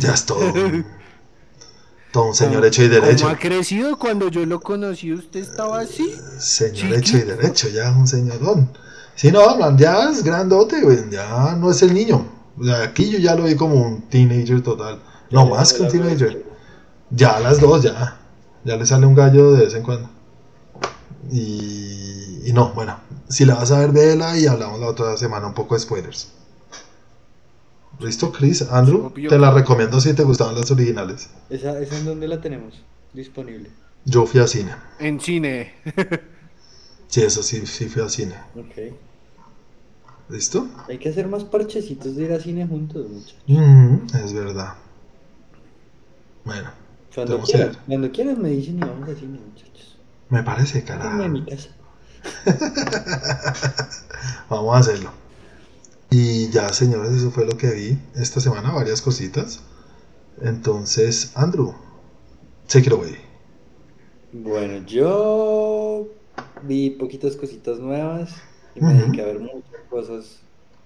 Ya es todo. todo un señor hecho y derecho. ¿Cómo ha crecido cuando yo lo conocí? ¿Usted estaba así? Señor hecho y derecho, ya un señorón. Sí, no, man, ya es grandote, güey. Ya no es el niño. O sea, aquí yo ya lo vi como un teenager total. No más que un teenager. Ya las dos, ya. Ya le sale un gallo de vez en cuando. Y, y no, bueno, si la vas a ver, vela y hablamos la otra semana un poco de spoilers. ¿Listo, Chris? Andrew, te la recomiendo si te gustaban las originales. ¿Esa, ¿Esa en dónde la tenemos disponible? Yo fui a cine. En cine. sí, eso sí, sí fui a cine. Ok. ¿Listo? Hay que hacer más parchecitos de ir a cine juntos, muchachos. Mm, es verdad. Bueno. Cuando quieran, cuando quieran me dicen y vamos a cine, muchachos. Me parece, carajo. en mi casa. vamos a hacerlo. Y ya, señores, eso fue lo que vi esta semana, varias cositas. Entonces, Andrew, take it away. Bueno, yo vi poquitas cositas nuevas y me dediqué a ver muchas cosas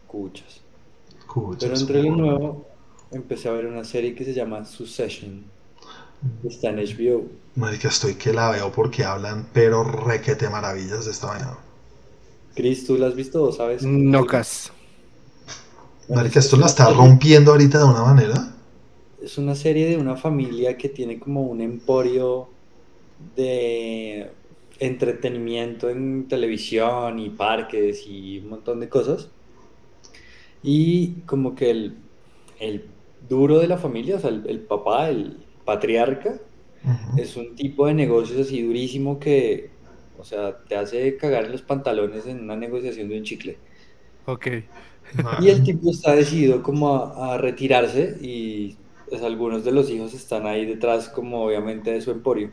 cuchas. Pero entre lo nuevo, empecé a ver una serie que se llama Succession. Está en HBO. Marica, estoy que la veo porque hablan, pero requete maravillas de esta mañana. Chris, ¿tú la has visto o sabes? No, cas. Marica, esto la está rompiendo ahorita de una manera. Es una serie de una familia que tiene como un emporio de entretenimiento en televisión y parques y un montón de cosas. Y como que el, el duro de la familia, o sea, el, papá, el patriarca, es un tipo de negocios así durísimo que, o sea, te hace cagar los pantalones en una negociación de un chicle. Ok. Y el tipo está decidido como a, retirarse y pues, algunos de los hijos están ahí detrás como obviamente de su emporio.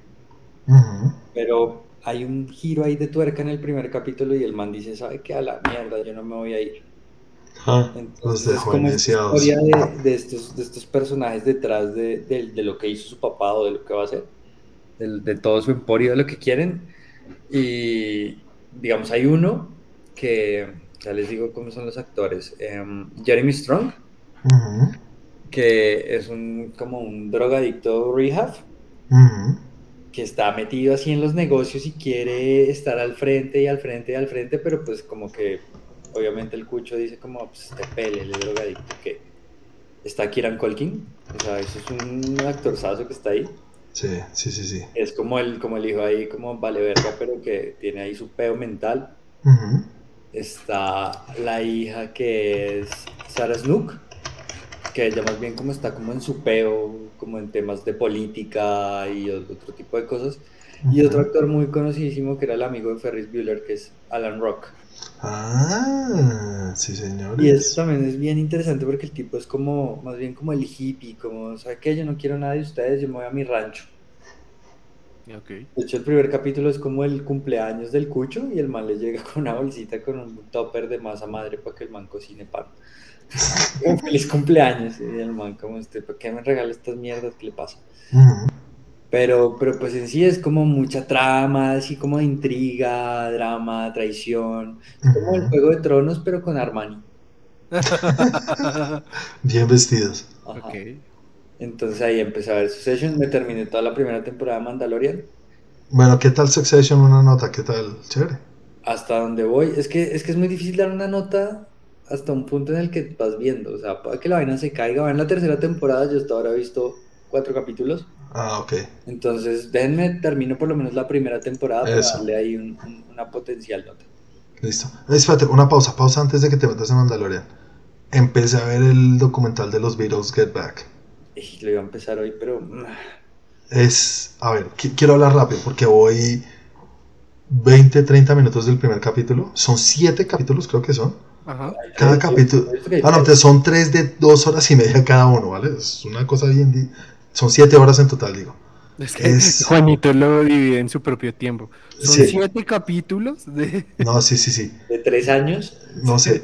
Pero hay un giro ahí de tuerca en el primer capítulo y el man dice, ¿sabe qué? A la mierda, yo no me voy a ir. Ah, Entonces, los como historia de, estos, de estos personajes detrás de, de, lo que hizo su papá o de lo que va a hacer, de, todo su emporio, de lo que quieren. Y digamos, hay uno que ya les digo cómo son los actores. Em, Jeremy Strong, que es un como un drogadicto rehab, que está metido así en los negocios y quiere estar al frente y al frente y al frente, pero pues como que obviamente el cucho dice como, pues este pele, el drogadicto que está Kieran Colkin, o sea, eso es un actorzazo que está ahí. Sí, sí, sí, sí. Es como el, como el hijo ahí, como vale verga, pero que tiene ahí su peo mental está la hija que es Sarah Snook, que ella más bien como está como en su peo, como en temas de política y otro tipo de cosas. Y otro actor muy conocidísimo que era el amigo de Ferris Bueller, que es Alan Rock. Ah, sí, señor. Y eso también es bien interesante porque el tipo es como, más bien como el hippie, como, ¿sabe qué? Yo no quiero nada de ustedes, yo me voy a mi rancho. De hecho, el primer capítulo es como el cumpleaños del cucho y el man le llega con una bolsita con un topper de masa madre para que el man cocine pan. un feliz cumpleaños. Y el man, como este, ¿por qué me regala estas mierdas? ¿Qué le pasa? Pero, pero pues en sí es como mucha trama, así como de intriga, drama, traición. Es como el Juego de Tronos, pero con Armani. Bien vestidos. Entonces ahí empecé a ver Succession, me terminé toda la primera temporada de Mandalorian. Bueno, ¿qué tal Succession? Una nota, ¿qué tal? Chévere. Hasta donde voy, es que, es que es muy difícil dar una nota hasta un punto en el que vas viendo, o sea, para que la vaina se caiga, va en la tercera temporada, yo hasta ahora he visto cuatro capítulos. Ah, ok. Entonces, déjenme, termino por lo menos la primera temporada para darle ahí una potencial nota. Listo. Espérate, una pausa, pausa antes de que te metas en Mandalorian. Empecé a ver el documental de los Beatles Get Back lo iba a empezar hoy, pero... Es, a ver, quiero hablar rápido porque voy 20, 30 minutos del primer capítulo. Son 7 capítulos, creo que son. Ajá. Cada capítulo... Ah, no, son 3 de 2 horas y media cada uno, ¿vale? Es una cosa bien... Son 7 horas en total, digo. Es que Juanito lo divide en su propio tiempo. Son 7 capítulos de... No, sí, sí, sí. ¿De 3 años? No sé.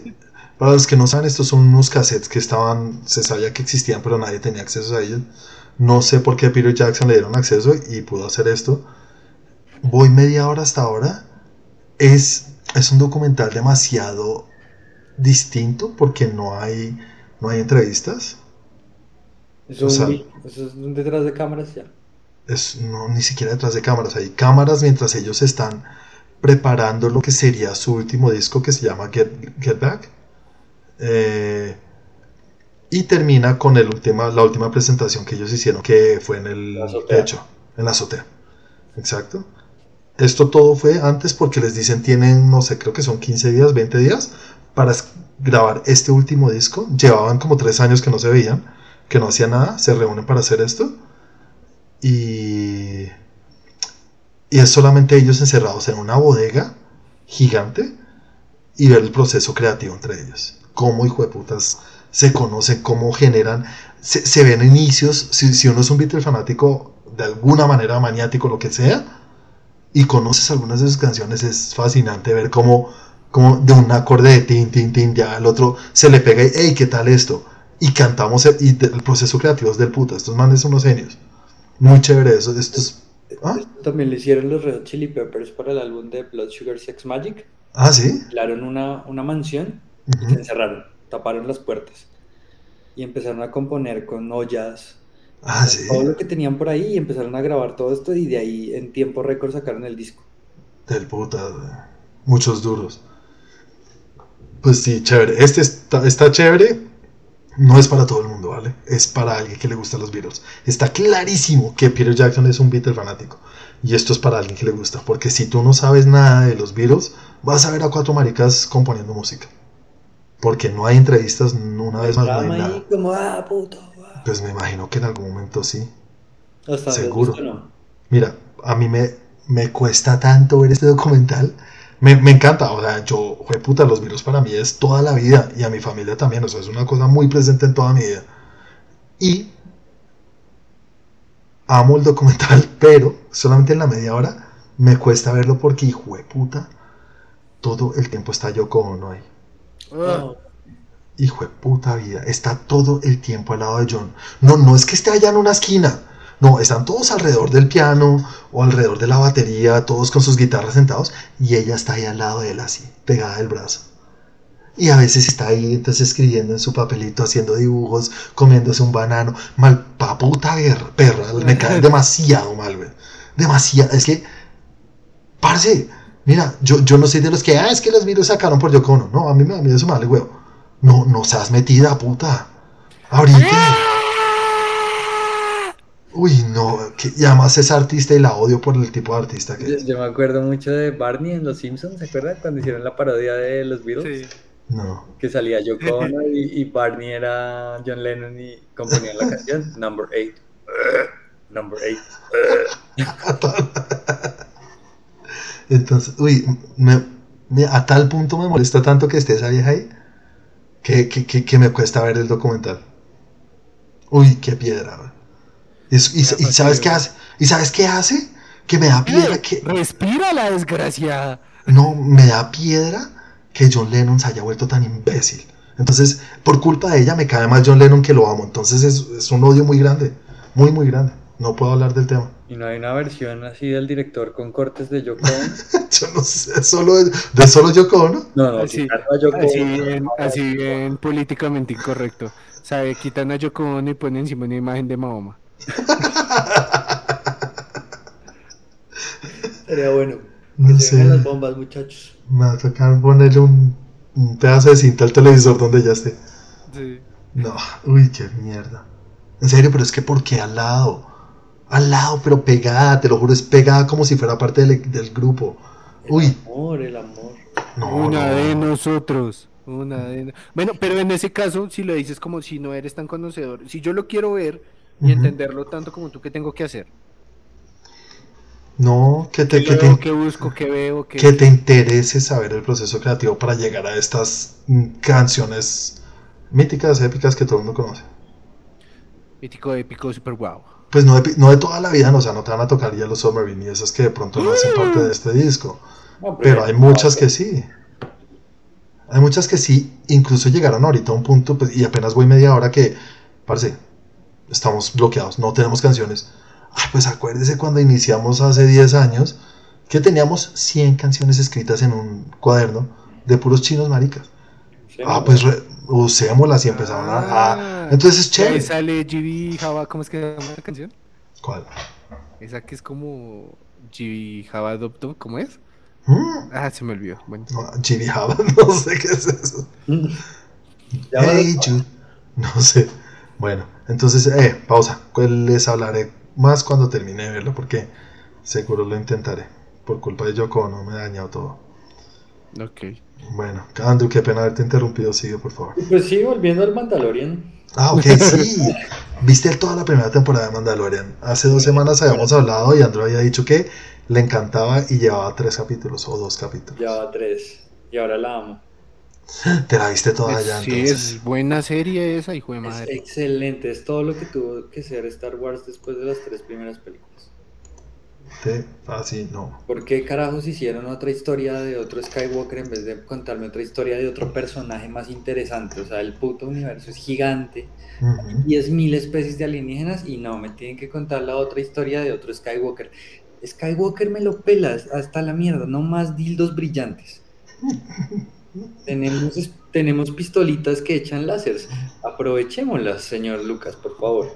Para los que no saben, estos son unos cassettes que estaban, se sabía que existían, pero nadie tenía acceso a ellos. No sé por qué a Peter Jackson le dieron acceso y pudo hacer esto. Voy media hora hasta ahora. Es, es un documental demasiado distinto porque no hay, no hay entrevistas. Eso, es un detrás de cámaras ya. Es, no, ni siquiera detrás de cámaras. Hay cámaras mientras ellos están preparando lo que sería su último disco que se llama Get Back eh, y termina con el última, la última presentación que ellos hicieron, que fue en el techo, en la azotea. Exacto. Esto todo fue antes porque les dicen tienen, no sé, creo que son 15 días, 20 días para grabar este último disco. Llevaban como 3 años que no se veían, que no hacían nada, se reúnen para hacer esto. Y, y es solamente ellos encerrados en una bodega gigante y ver el proceso creativo entre ellos cómo hijo de putas se conocen, cómo generan, se, ven inicios, si, uno es un Beatle fanático de alguna manera maniático, lo que sea, y conoces algunas de sus canciones, es fascinante ver cómo, cómo de un acorde de tin, tin, tin, ya el otro se le pega y, hey, ¿qué tal esto? Y cantamos, y el proceso creativo es del puta, estos manes son unos genios. Muy chévere eso, estos... ¿ah? También le hicieron los Red Chili Peppers para el álbum de Blood Sugar Sex Magic. Ah, sí. Claro, una, una mansión se encerraron, taparon las puertas y empezaron a componer con ollas. Ah, todo lo que tenían por ahí y empezaron a grabar todo esto y de ahí en tiempo récord sacaron el disco. Del puta, muchos duros. Pues sí, chévere. Este está, está chévere. No es para todo el mundo, ¿vale? Es para alguien que le gusta los Beatles. Está clarísimo que Peter Jackson es un Beatle fanático. Y esto es para alguien que le gusta. Porque si tú no sabes nada de los Beatles, vas a ver a cuatro maricas componiendo música porque no hay entrevistas, una vez más no hay nada. Como, ah, puto, ah. Pues me imagino que en algún momento sí. Seguro. Mira, a mí me, me cuesta tanto ver este documental. Me, me encanta, o sea, yo, fue puta, los virus para mí es toda la vida y a mi familia también, o sea, es una cosa muy presente en toda mi vida. Y amo el documental, pero solamente en la media hora me cuesta verlo porque, hijo de puta, todo el tiempo está yo con ahí. Ah. Hijo de puta vida, está todo el tiempo al lado de John. No, no es que esté allá en una esquina. No, están todos alrededor del piano o alrededor de la batería, todos con sus guitarras sentados, y ella está ahí al lado de él, así, pegada del brazo. Y a veces está ahí, entonces escribiendo en su papelito, haciendo dibujos, comiéndose un banano. Mal, pa puta perra, me cae demasiado mal, güey. Demasiado, es que, parce, Mira, yo, yo no soy de los que, ah, es que los virus sacaron por Yoko No, a mí me da miedo eso madre, huevo. No, no seas metida, puta. Ahorita. Uy, no, que, y además es artista y la odio por el tipo de artista que es. Yo me acuerdo mucho de Barney en Los Simpsons, ¿se acuerdan? Cuando hicieron la parodia de los Beatles. Sí. No. Que salía Yoko Ono y, y, Barney era John Lennon y componían la canción Number 8. number 8. Entonces, uy, me, a tal punto me molesta tanto que esté esa vieja ahí que, que, me cuesta ver el documental. Uy, qué piedra. Y, y, sabes qué hace? ¿Y sabes qué hace? Que me da piedra. Que... Respira la desgracia. No, me da piedra que John Lennon se haya vuelto tan imbécil. Entonces, por culpa de ella me cae más John Lennon que lo amo. Entonces es, es un odio muy grande. Muy, muy grande. No puedo hablar del tema. ¿Y no hay una versión así del director con cortes de Yoko Yo no sé, solo de, solo Yoko No, no, así, así, bien, políticamente incorrecto. ¿Sabe? Quitan a Yoko y ponen encima una imagen de Mahoma. Sería bueno. No sé. las bombas, muchachos. Me va a tocar ponerle un, un pedazo de cinta al televisor donde ya esté. Sí. No, uy, qué mierda. En serio, pero es que ¿por qué al lado? Al lado, pero pegada, te lo juro, es pegada como si fuera parte del, grupo. Uy. El amor, el amor. una de nosotros. Una de... Bueno, pero en ese caso, si lo dices como si no eres tan conocedor, si yo lo quiero ver y entenderlo tanto como tú, ¿qué tengo que hacer? No, que te, que, te, que busco, que veo, que... que te interese saber el proceso creativo para llegar a estas mm, canciones míticas, épicas que todo el mundo conoce. Mítico, épico, super guau pues no de, no de toda la vida, no, o sea, no te van a tocar ya los Submarine y esas que de pronto no hacen parte de este disco. pero hay muchas que sí. Hay muchas que sí, incluso llegaron ahorita a un punto, pues, y apenas voy media hora que, parece, estamos bloqueados, no tenemos canciones. Ah, pues acuérdese cuando iniciamos hace 10 años que teníamos 100 canciones escritas en un cuaderno de puros chinos maricas. ah, pues usémoslas y empezaron a, Ah, Entonces es Ahí chévere. sale GB Java, ¿cómo es que se llama la canción? ¿Cuál? Esa que es como GB Java Dop Dop, ¿cómo es? Mm, Ah, se me olvidó. Bueno, no, Java, no sé qué es eso. Hey Jude, no sé. Bueno, entonces, eh, pausa. Les hablaré más cuando termine de verlo porque seguro lo intentaré. Por culpa de Yoko no me he dañado todo. Ok. Bueno, Andrew, qué pena haberte interrumpido. Sigue, por favor. Pues sí, volviendo al Mandalorian. Ah, ok, sí. Viste toda la primera temporada de Mandalorian. Hace dos semanas habíamos hablado y Andrew había dicho que le encantaba y llevaba tres capítulos o dos capítulos. Ya va tres. Y ahora la amo. Te la viste toda ya sí, entonces. es buena serie esa, hijo de Es madre. excelente. Es todo lo que tuvo que ser Star Wars después de las tres primeras películas. Te fascinó. ¿Por qué carajos hicieron otra historia de otro Skywalker en vez de contarme otra historia de otro personaje más interesante? O sea, el puto universo es gigante. Ujú. 10.000 especies de alienígenas y no, me tienen que contar la otra historia de otro Skywalker. Skywalker me lo pelas hasta la mierda, no más dildos brillantes. tenemos, tenemos pistolitas que echan láseres. Aprovechémoslas, señor Lucas, por favor.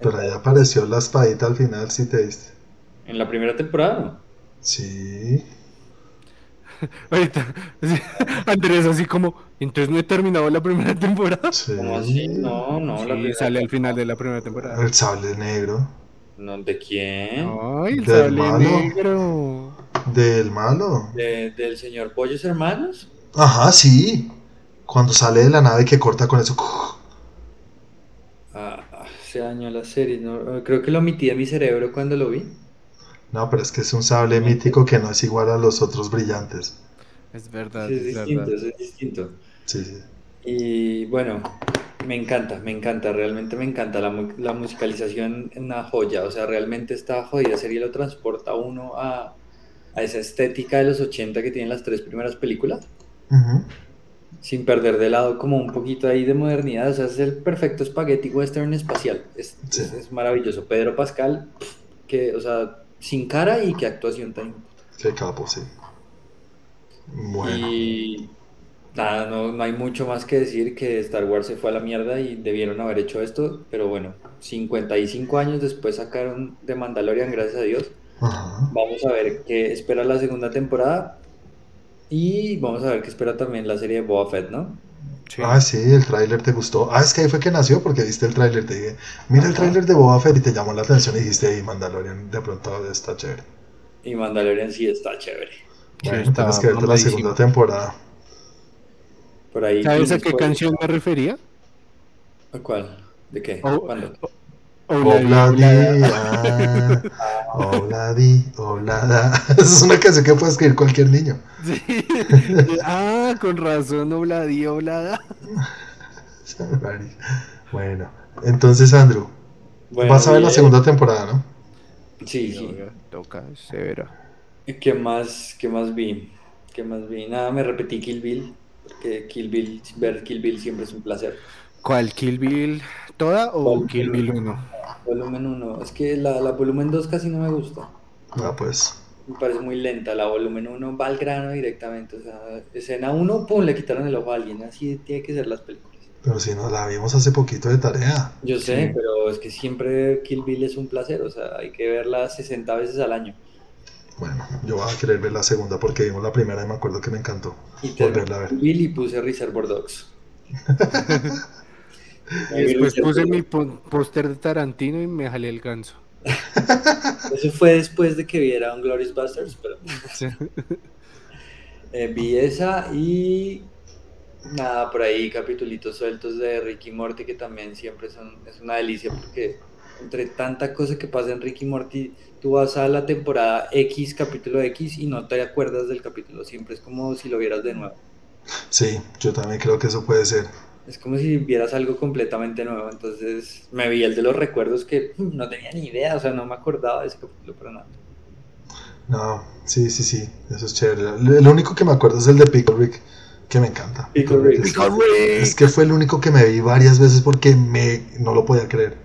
Pero ahí apareció la espadita al final, si te diste. En la primera temporada, ¿no? Sí. Ahorita, Andrés así como, entonces no he terminado la primera temporada. Sí. ¿Cómo así? No, no, la Sí, primera sale al final de la primera temporada. El sable negro. No, ¿De quién? Ay, el Del sable malo. negro. Del malo. ¿De- ¿Del señor Pollos Hermanos? Ajá, sí. Cuando sale de la nave que corta con eso. Ah, se dañó la serie, ¿no? Creo que lo omití de mi cerebro cuando lo vi. No, pero es que es un sable mítico que no es igual a los otros brillantes. Es verdad, Sí, es es distinto, verdad. es distinto. Sí, sí. Y bueno, me encanta, me encanta, realmente me encanta. La, mu- la musicalización es una joya, o sea, realmente esta jodida serie lo transporta a uno a, a esa estética de los 80 que tienen las tres primeras películas, sin perder de lado como un poquito ahí de modernidad. O sea, es el perfecto spaghetti western espacial. Es, Sí. es- es maravilloso. Pedro Pascal, que, o sea, sin cara y qué actuación tan Qué capo, sí. Bueno. Y nada, no, no hay mucho más que decir que Star Wars se fue a la mierda y debieron haber hecho esto, pero bueno, 55 años después sacaron de Mandalorian, gracias a Dios. Ajá. Vamos a ver qué espera la segunda temporada y vamos a ver qué espera también la serie de Boba Fett, ¿no? Sí. Ah, sí, el tráiler te gustó. Ah, es que ahí fue que nació porque viste el tráiler. Te dije, mira el tráiler de Boba Fett y te llamó la atención y dijiste, hey, Mandalorian, de pronto está chévere. Y Mandalorian sí está chévere. Sí, Bueno, está tienes que verte la segunda temporada. Por ahí. ¿Sabes a qué canción me refería? ¿A cuál? ¿De qué? Oh. ¿Cuándo? Obladi, ah, obladi, oblada. Es una canción que puede escribir cualquier niño. Sí. Ah, con razón, obladi, oblada. Bueno, entonces, Andrew, Bueno, vas a ver la segunda temporada, ¿no? Sí, sí. Toca, severa. ¿Qué más, qué más vi? ¿Qué más vi? Nada, me repetí Kill Bill, porque Kill Bill, ver Kill Bill siempre es un placer. ¿Cuál? ¿Kill Bill toda o. Kill Bill 1? Volumen 1, es que la, la volumen 2 casi no me gusta. Ah, pues. Me parece muy lenta, la volumen 1 va al grano directamente. O sea, escena 1, pum, le quitaron el ojo a alguien. Así tiene que ser las películas. Pero si nos la vimos hace poquito de tarea. Yo sé, Sí. pero es que siempre Kill Bill es un placer. O sea, hay que verla 60 veces al año. Bueno, yo voy a querer ver la segunda porque vimos la primera y me acuerdo que me encantó. Y Volverla a ver. Kill Bill y puse Reservoir Dogs. Después puse mi póster de Tarantino y me jalé el ganso. Eso fue después de que viera un Glorious Bastards, pero eh, vi esa y nada, por ahí capitulitos sueltos de Ricky Morty que también siempre son, es una delicia porque entre tanta cosa que pasa en Ricky Morty, tú vas a la temporada X, capítulo X y no te acuerdas del capítulo, siempre es como si lo vieras de nuevo. Sí, yo también creo que eso puede ser. Es como si vieras algo completamente nuevo, entonces me vi el de los recuerdos que no tenía ni idea, o sea, no me acordaba de ese capítulo para nada. No, sí, sí, sí, eso es chévere. El único que me acuerdo es el de Pickle Rick, que me encanta. Pickle Rick. Es, Pickle Rick. es que fue el único que me vi varias veces porque me no lo podía creer.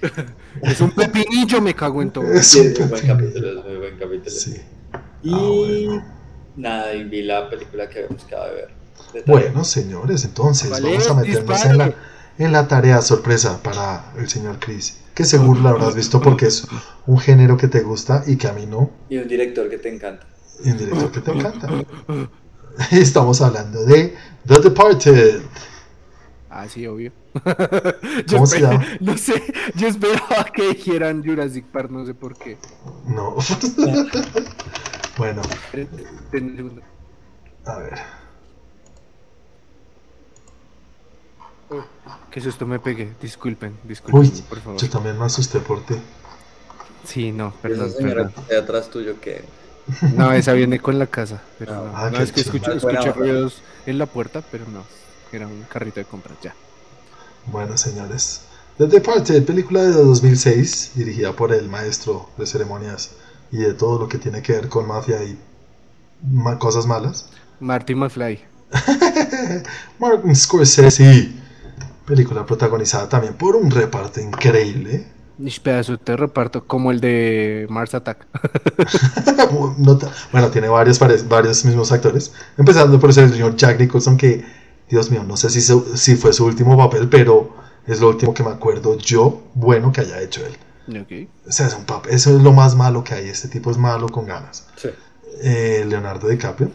Es un pepinillo, me cago en todo. Es Sí, un es buen capítulo, es muy buen capítulo. Sí. Y Ah, nada, y vi la película que habíamos quedado de ver. Bueno, señores, entonces Vale, vamos a meternos dispare. en la, en la tarea sorpresa para el señor Chris. Que seguro la habrás visto porque es un género que te gusta y que a mí no. Y un director que te encanta. Y un director que te encanta. Estamos hablando de The Departed. Ah, sí, obvio. ¿Cómo se esper- llama? No sé, yo esperaba que dijeran Jurassic Park, no sé por qué. No. bueno, a ver. ¿Qué susto me pegué? Disculpen, disculpen, Uy, por favor. yo también me asusté por ti. Sí, no, Esa perdón, señora perdón. de atrás tuyo que... No, esa viene con la casa. Pero Ah, no, ah, no, es que chimba. escuché, ruidos en la puerta, pero no. Era un carrito de compras, ya. Bueno, señores. The Departed, película de 2006, dirigida por el maestro de ceremonias y de todo lo que tiene que ver con mafia y ma- cosas malas. Marty McFly. Martin Scorsese. Película protagonizada también por un reparto increíble. Pedazo de reparto, como el de Mars Attack. No ta- bueno, tiene varios, varios mismos actores. Empezando por el señor Jack Nicholson, que, Dios mío, no sé si, su- si fue su último papel, pero es lo último que me acuerdo yo bueno que haya hecho él. O sea, es un papel, eso es lo más malo que hay. Este tipo es malo con ganas. Sí. Eh, Leonardo DiCaprio,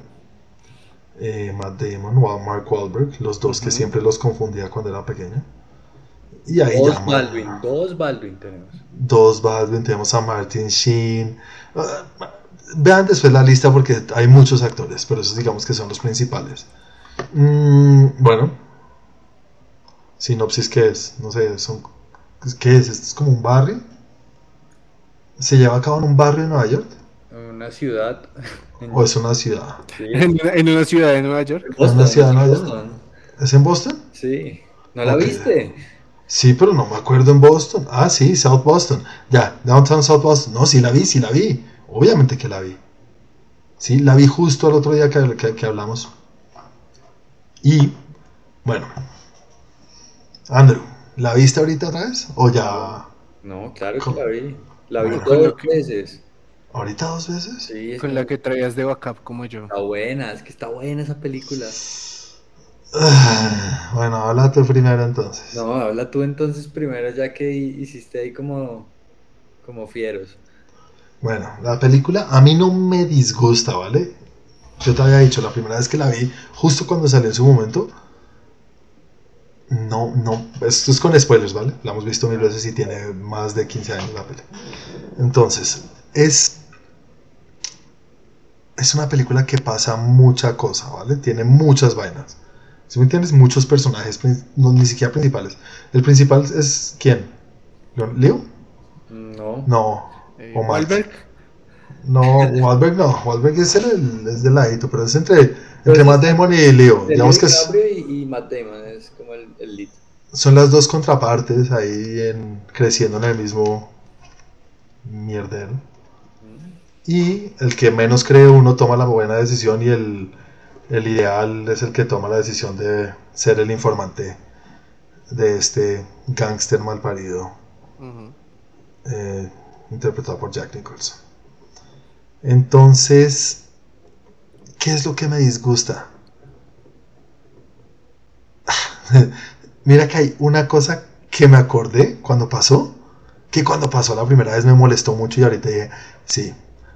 eh, Matt Damon, o Mark Wahlberg, los dos que siempre los confundía cuando era. Y ahí Dos ya, Baldwin, dos Baldwin tenemos. Dos Baldwin, tenemos a Martin Sheen. Ah, vean después la lista porque hay muchos actores, pero esos digamos que son los principales. Mm, bueno, sinopsis, ¿qué es? No sé, son, ¿qué es? ¿Esto es como un barrio? ¿Se lleva a cabo en un barrio de Nueva York? Una ciudad. en- ¿O es una ciudad? Sí. En, en una ciudad de Nueva York. Boston, una ciudad de Nueva York? Boston. ¿Es en Boston? Sí. ¿No la viste? Sí, pero no me acuerdo en Boston. Ah, sí, South Boston. Ya, Downtown South Boston. No, sí la vi, sí la vi. Obviamente que la vi. Sí, la vi justo el otro día que, que- que hablamos. Y, bueno. Andrew, ¿la viste ahorita otra vez? ¿O ya? No, claro que la vi. La vi Bueno, con dos lo que- veces. ¿Ahorita dos veces? Sí, es Con que la que traías de backup como yo. está buena, es que está buena esa película. Bueno, habla tú primero entonces. No, habla tú entonces primero, ya que hi- hiciste ahí como, como fieros. Bueno, la película a mí no me disgusta, ¿vale? Yo te había dicho, la primera vez que la vi, justo cuando salió en su momento, no, no, esto es con spoilers, ¿vale? La hemos visto mil veces y tiene más de 15 años la peli. Entonces, es, es una película que pasa mucha cosa, ¿vale? Tiene muchas vainas. Si me entiendes, muchos personajes, no, ni siquiera principales. El principal es ¿quién? ¿Leo? No. No. Eh, o Matt. Wahlberg. No, Wahlberg no. Wahlberg es el, el- es de ladito, pero es entre, entre Pero Matt Damon y Leo. Digamos que es- y Matt Damon es como el, el lead. son las dos contrapartes ahí en, creciendo en el mismo mierdero. Y el que menos cree uno toma la buena decisión y el, el ideal es el que toma la decisión de ser el informante de este gángster malparido eh, interpretado por Jack Nicholson. Entonces, ¿qué es lo que me disgusta? Mira que hay una cosa que me acordé cuando pasó, que cuando pasó la primera vez me molestó mucho y ahorita dije, sí,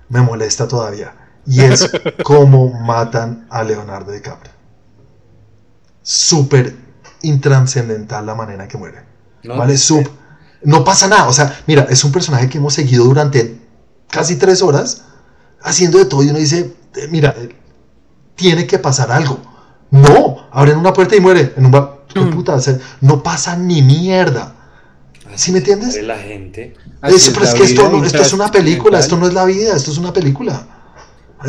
me molesta todavía. Y es cómo matan a Leonardo DiCaprio. Súper intranscendental la manera en que muere. No, ¿Vale? Sub. No pasa nada. O sea, mira, es un personaje que hemos seguido durante casi tres horas haciendo de todo y uno dice, eh, mira, eh, tiene que pasar algo. No, abren una puerta y muere. En un bar. ¿Qué puta? O sea, no pasa ni mierda. ¿Sí me entiendes? Muere la gente. Así Eso, pero es que esto, no- esto es una película, esto no es la vida, esto es una película.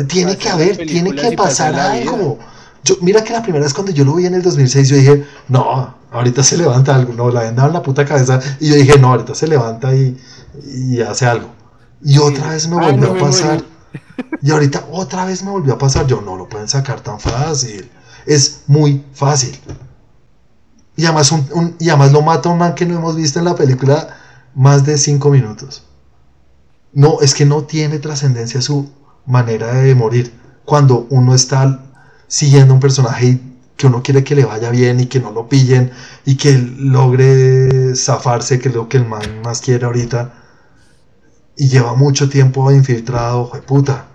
Tiene que haber, tiene que pasar algo. Yo, mira que la primera vez cuando yo lo vi en el 2006, yo dije, no, ahorita se levanta algo. No, la vendaba en la puta cabeza. Y yo dije, no, ahorita se levanta y, y hace algo. Y otra vez me Ah, volvió no a me pasar. morí. Y ahorita otra vez me volvió a pasar. Yo no lo pueden sacar tan fácil. es muy fácil. Y además, un, y además lo mata un man que no hemos visto en la película más de 5 minutos. No, es que no tiene trascendencia su manera de morir. Cuando uno está siguiendo un personaje que uno quiere que le vaya bien y que no lo pillen y que logre zafarse, que es lo que el man más quiere ahorita. Y lleva mucho tiempo infiltrado, puta.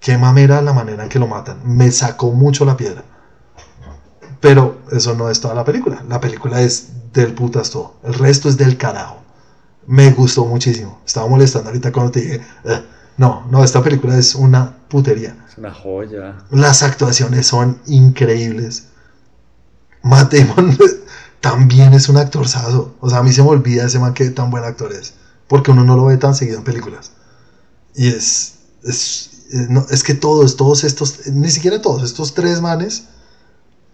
Qué mamera la manera en que lo matan. Me sacó mucho la piedra. Pero eso no es toda la película. La película es del putas todo. El resto es del carajo. Me gustó muchísimo. Estaba molestando ahorita cuando te dije, eh, no, no, esta película es una putería. Es una joya. Las actuaciones son increíbles. Matt Damon también es un actor sado. O sea, a mí se me olvida ese man que tan buen actor es. Porque uno no lo ve tan seguido en películas. Y es. Es, es que todos, todos estos, ni siquiera todos, estos tres manes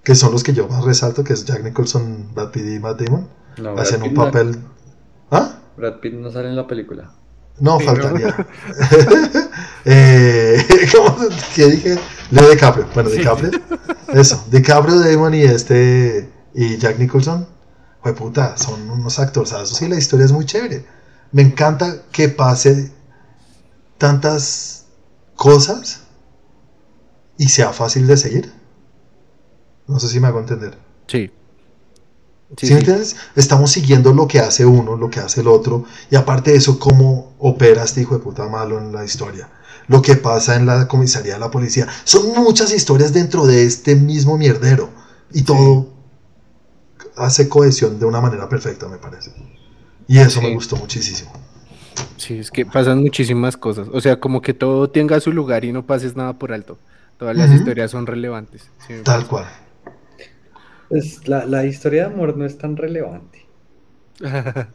que son los que yo más resalto, que es Jack Nicholson, Brad Pitt y Matt Damon, hacen un papel... ¿Ah? Brad Pitt no sale en la película. No, faltaría. eh, ¿Cómo ¿Qué dije? Leo DiCaprio. Bueno, DiCaprio. Eso, DiCaprio, Damon y este... Y Jack Nicholson. Pues puta, son unos actorzazos y la historia es muy chévere. Me encanta que pase tantas cosas y sea fácil de seguir. No sé si me hago entender. Sí. Sí, me entiendes? Estamos siguiendo lo que hace uno, lo que hace el otro, y aparte de eso, cómo opera este hijo de puta malo en la historia. Lo que pasa en la comisaría de la policía. Son muchas historias dentro de este mismo mierdero. Y todo hace cohesión de una manera perfecta, me parece. Y eso me gustó muchísimo. Sí, es que pasan muchísimas cosas. O sea, como que todo tenga su lugar y no pases nada por alto. Todas las historias son relevantes. Tal cual. Pues la, la historia de amor no es tan relevante.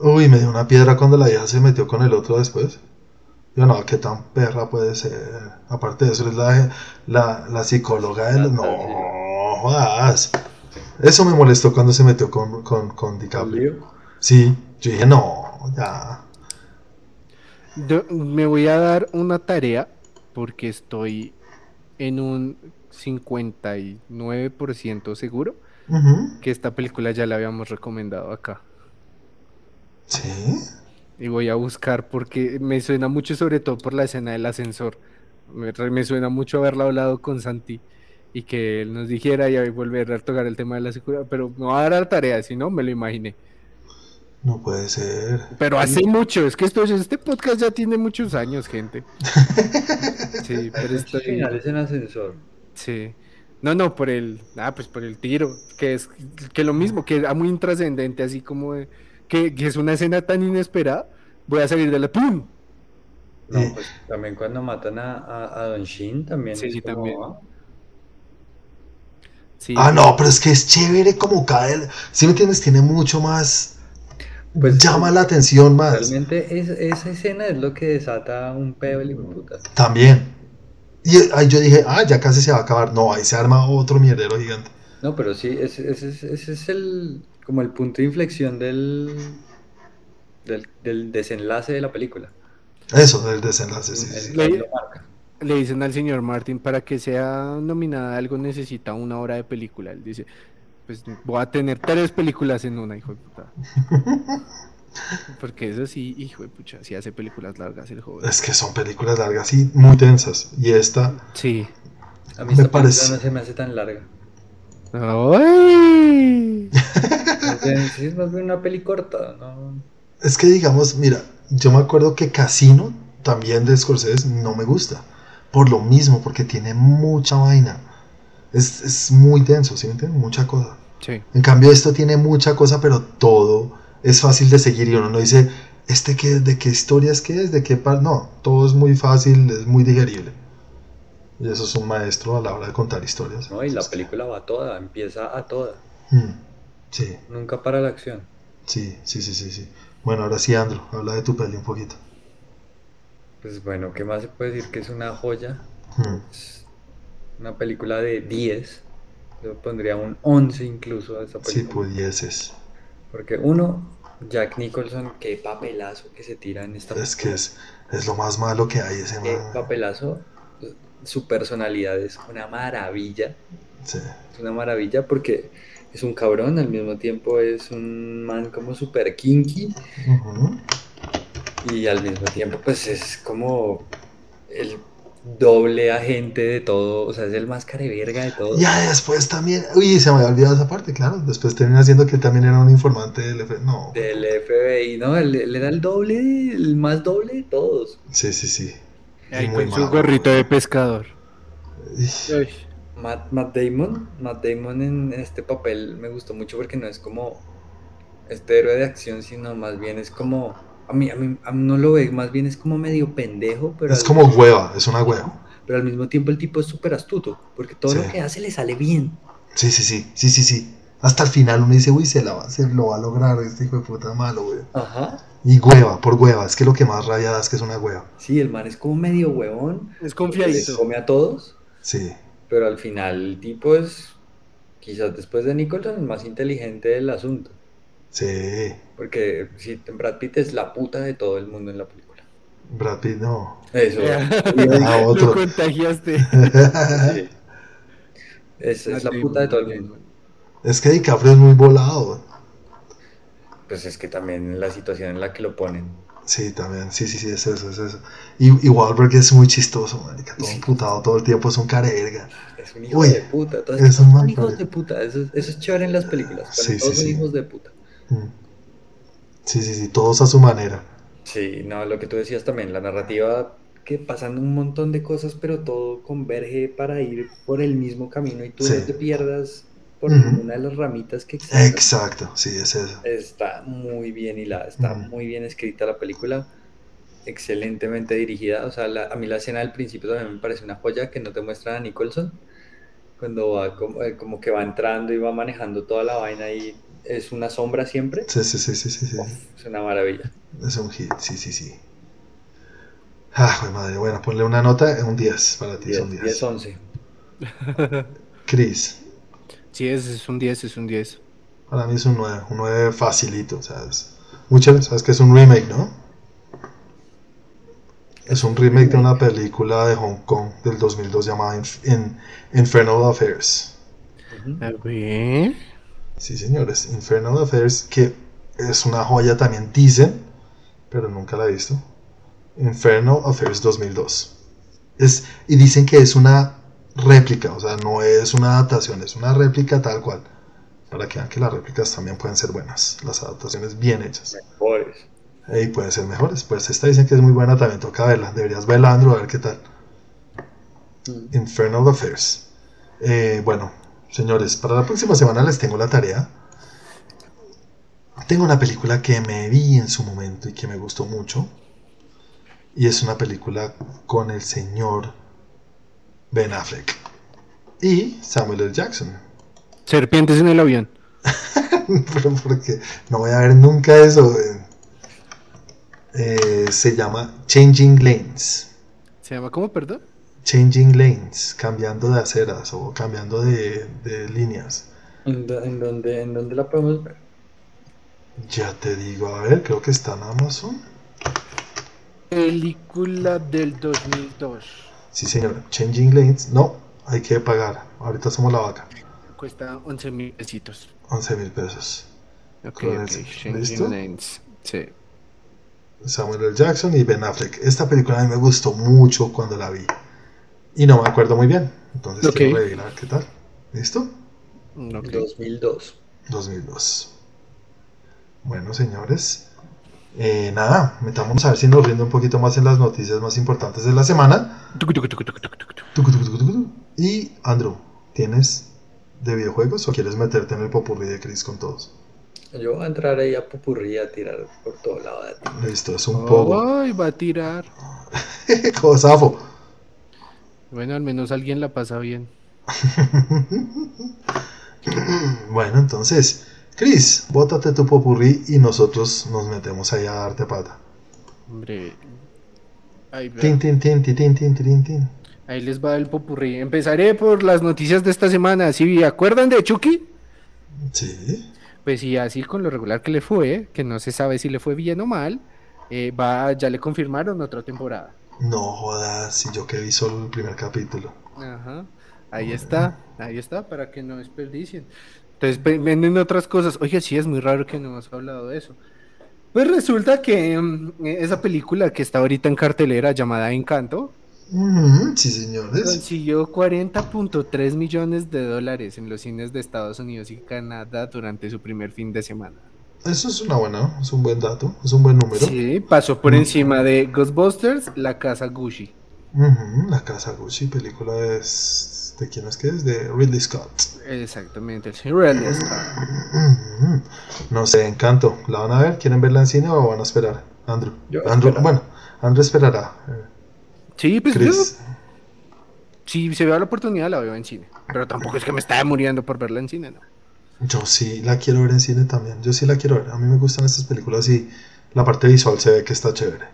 Uy, me dio una piedra cuando la vieja se metió con el otro después. Yo no, qué tan perra puede ser. Aparte de eso, es la, la, la psicóloga del. No, jodas. Eso me molestó cuando se metió con, con, con DiCaprio. Sí, yo dije, no, ya. Yo me voy a dar una tarea porque estoy en un 59% seguro que esta película ya la habíamos recomendado acá. ¿Sí? Y voy a buscar porque me suena mucho, sobre todo por la escena del ascensor. Me, suena mucho haberla hablado con Santi y que él nos dijera y volver a tocar el tema de la seguridad, pero me va a dar la tarea, si no, me lo imaginé. No puede ser. Pero hace mucho, es que esto, este podcast ya tiene muchos años, gente. sí, pero esto... finales en ascensor. Sí. No, no, por el, ah, pues por el tiro, que es que lo mismo, que es muy intrascendente, así como que, es una escena tan inesperada, voy a salir de la ¡pum! No, pues también cuando matan a, Don Shin, también. Sí, sí, también. Ah, no, pero es que es chévere como cae. Si me entiendes, tiene mucho más. Pues, llama la atención más. Realmente esa escena es lo que desata un pedo y puta. También. Y ahí yo dije, ah, ya casi se va a acabar. No, ahí se arma otro mierdero gigante. No, pero sí, ese, es el como el punto de inflexión del, del, desenlace de la película. Eso, del desenlace, sí. Le, dicen al señor Martin, para que sea nominada algo necesita una hora de película. Él dice, pues voy a tener tres películas en una, hijo de puta. Porque eso sí, hijo de pucha, sí hace películas largas el joven. Es que son películas largas y muy tensas. Y esta. Sí. A mí esta parece... no se me hace tan larga. ¡Ay! es más bien una peli corta, ¿no? Es que digamos, mira, yo me acuerdo que Casino, también de Scorsese, no me gusta. Por lo mismo, porque tiene mucha vaina. Es, es muy denso, ¿sí me entiendes? Mucha cosa. Sí. En cambio, esto tiene mucha cosa, pero todo es fácil de seguir y uno no dice, ¿este qué, de qué historias qué es? ¿De qué par? No, todo es muy fácil, es muy digerible. Y eso es un maestro a la hora de contar historias. No, y la película va a toda, empieza a toda. Mm, sí. Nunca para la acción. Sí, sí, sí, sí, sí. Bueno, ahora sí, Andro, habla de tu peli un poquito. Pues bueno, ¿qué más se puede decir que es una joya? Mm. una película de 10. Yo pondría un 11 incluso a esa película. Si pudieses. Porque uno, Jack Nicholson, qué papelazo que se tira en esta Es que es, es lo más malo que hay ese Qué papelazo. Su personalidad es una maravilla. Sí. Es una maravilla porque es un cabrón, al mismo tiempo es un man como super kinky y al mismo tiempo pues es como el doble agente de todo, o sea, es el más careverga de todo. Ya después también, uy, se me había olvidado esa parte, claro. Después termina siendo que él también era un informante del F. No. Del FBI, ¿no? Él, él era el doble, el más doble de todos. Sí, sí, sí. Ahí con su gorrito de pescador. Uy, Matt, Matt Damon, Matt Damon en este papel me gustó mucho porque no es como este héroe de acción, sino más bien es como, a mí, a mí, a mí no lo ve, más bien es como medio pendejo, pero, Es como hueva, es una hueva. pero al mismo tiempo el tipo es súper astuto, porque todo Sí. lo que hace le sale bien. Sí, sí, sí, sí, sí, sí. Hasta el final uno dice, uy, se, la va, se lo va a lograr este hijo de puta malo, güey. Ajá. Y hueva, por hueva, es que lo que más rabia da es que es una hueva. Sí, el man es como medio huevón, es les confiadito. come a todos, Sí, pero al final el tipo es, quizás después de Nicholson, el más inteligente del asunto. Sí. Porque sí, Brad Pitt es la puta de todo el mundo en la película. Brad Pitt no. Eso. Ah, otro. Lo contagiaste. sí. Es, es la puta de todo el mundo. es que DiCaprio es muy volado. Pues es que también la situación en la que lo ponen. Sí, también, sí, sí, sí, es eso, es eso. Y, y Wahlberg es muy chistoso, marica, todo imputado todo el tiempo, es un careverga. Es un hijo Uy, de puta. Todos es un son mal hijos padre. de puta. Eso, es- eso es chévere en las películas. Sí, todos sí, son sí. hijos de puta. Mm. Sí, sí, sí, todos a su manera. Sí, no, lo que tú decías también, la narrativa que pasan un montón de cosas, pero todo converge para ir por el mismo camino y tú Sí. no te pierdas por Ujú. ninguna de las ramitas que existen. Exacto, sí, es eso. Está muy bien hilada, está muy bien escrita la película, excelentemente dirigida. O sea, la- a mí la escena del principio también me parece una joya que no te muestran a Nicholson cuando va como, eh, como que va entrando y va manejando toda la vaina y es una sombra siempre. Sí, sí, sí, sí, sí, sí. Uf, es una maravilla. Es un hit, sí, sí, sí. Ah, madre, bueno, ponle una nota, un 10 para ti, 10, son 10. 10, 11. Chris, Sí, es, es un 10, es un 10. para mí es un 9, un 9 facilito, o sea, es muy chévere, sabes que es un remake, ¿no? Es un remake de una película de Hong Kong del 2002 llamada Inf- In- Infernal Affairs. A ver. Sí, señores, Infernal Affairs, que es una joya también, dicen, pero nunca la he visto. Infernal Affairs 2002. Es, y dicen que es una réplica, o sea, no es una adaptación, es una réplica tal cual. Para que vean que las réplicas también pueden ser buenas, las adaptaciones bien hechas. Mejores. Y pueden ser mejores. Pues esta dicen que es muy buena, también toca verla. Deberías verla, Andrew, a ver qué tal. Mm. Infernal Affairs. Eh, bueno, señores, para la próxima semana les tengo la tarea. Tengo una película que me vi en su momento y que me gustó mucho. Y es una película con el señor Ben Affleck y Samuel L. Jackson. Serpientes en el avión. Pero porque no voy a ver nunca eso. eh. Eh, se llama Changing Lanes. ¿Se llama cómo, perdón? Changing Lanes, cambiando de aceras o cambiando de, de líneas. ¿En, dónde, ¿En dónde la podemos ver? Ya te digo, a ver, creo que está en Amazon. Película del 2002. Sí, señor. Changing Lanes. No, hay que pagar. Ahorita somos la vaca. Cuesta 11 mil pesitos. 11 mil pesos. Ok, Con ok. ese. Changing ¿Listo? Lanes. Sí. Samuel L. Jackson y Ben Affleck. Esta película a mí me gustó mucho cuando la vi. Y no me acuerdo muy bien. Entonces Ok. quiero revisar qué tal. ¿Listo? Ok. 2002. 2002. Bueno, señores. eh, nada, metámonos a ver si nos rinde un poquito más en las noticias más importantes de la semana. Y Andrew, ¿tienes de videojuegos o quieres meterte en el popurrí de Chris con todos? Yo voy a entrar ahí a Popurrí a tirar por todo lado de ti. Listo, es un poco. Ay, va a tirar. Cosafo. Bueno, al menos alguien la pasa bien. Bueno, entonces, Chris, bótate tu popurrí y nosotros nos metemos ahí a darte pata. Hombre. Ahí, tin. Ahí les va el popurrí. Empezaré por las noticias de esta semana. ¿Sí acuerdan de Chucky? Sí. Pues sí, así con lo regular que le fue, que no se sabe si le fue bien o mal, eh, va, ya le confirmaron otra temporada. No jodas, si yo que vi solo el primer capítulo. Ajá. Ahí está, ahí está, para que no desperdicien. Entonces venden otras cosas. Oye, sí, es muy raro que no hemos hablado de eso. Pues resulta que mm, esa película que está ahorita en cartelera llamada Encanto. sí, señores. Consiguió 40.3 millones de dólares en los cines de Estados Unidos y Canadá durante su primer fin de semana. Eso es una buena, es un buen dato, es un buen número. Sí, pasó por encima de Ghostbusters, La Casa Gucci. la Casa Gucci, película de, de quién es que es, de Ridley Scott. Exactamente, el Ridley Scott. No sé, encanto. ¿La van a ver? ¿Quieren verla en cine o van a esperar? Andrew. Andrew bueno, Andrew esperará. Sí, pues yo, si se vea la oportunidad la veo en cine. Pero tampoco es que me estaba muriendo por verla en cine, ¿no? Yo sí la quiero ver en cine también. Yo sí la quiero ver. A mí me gustan estas películas y la parte visual se ve que está chévere.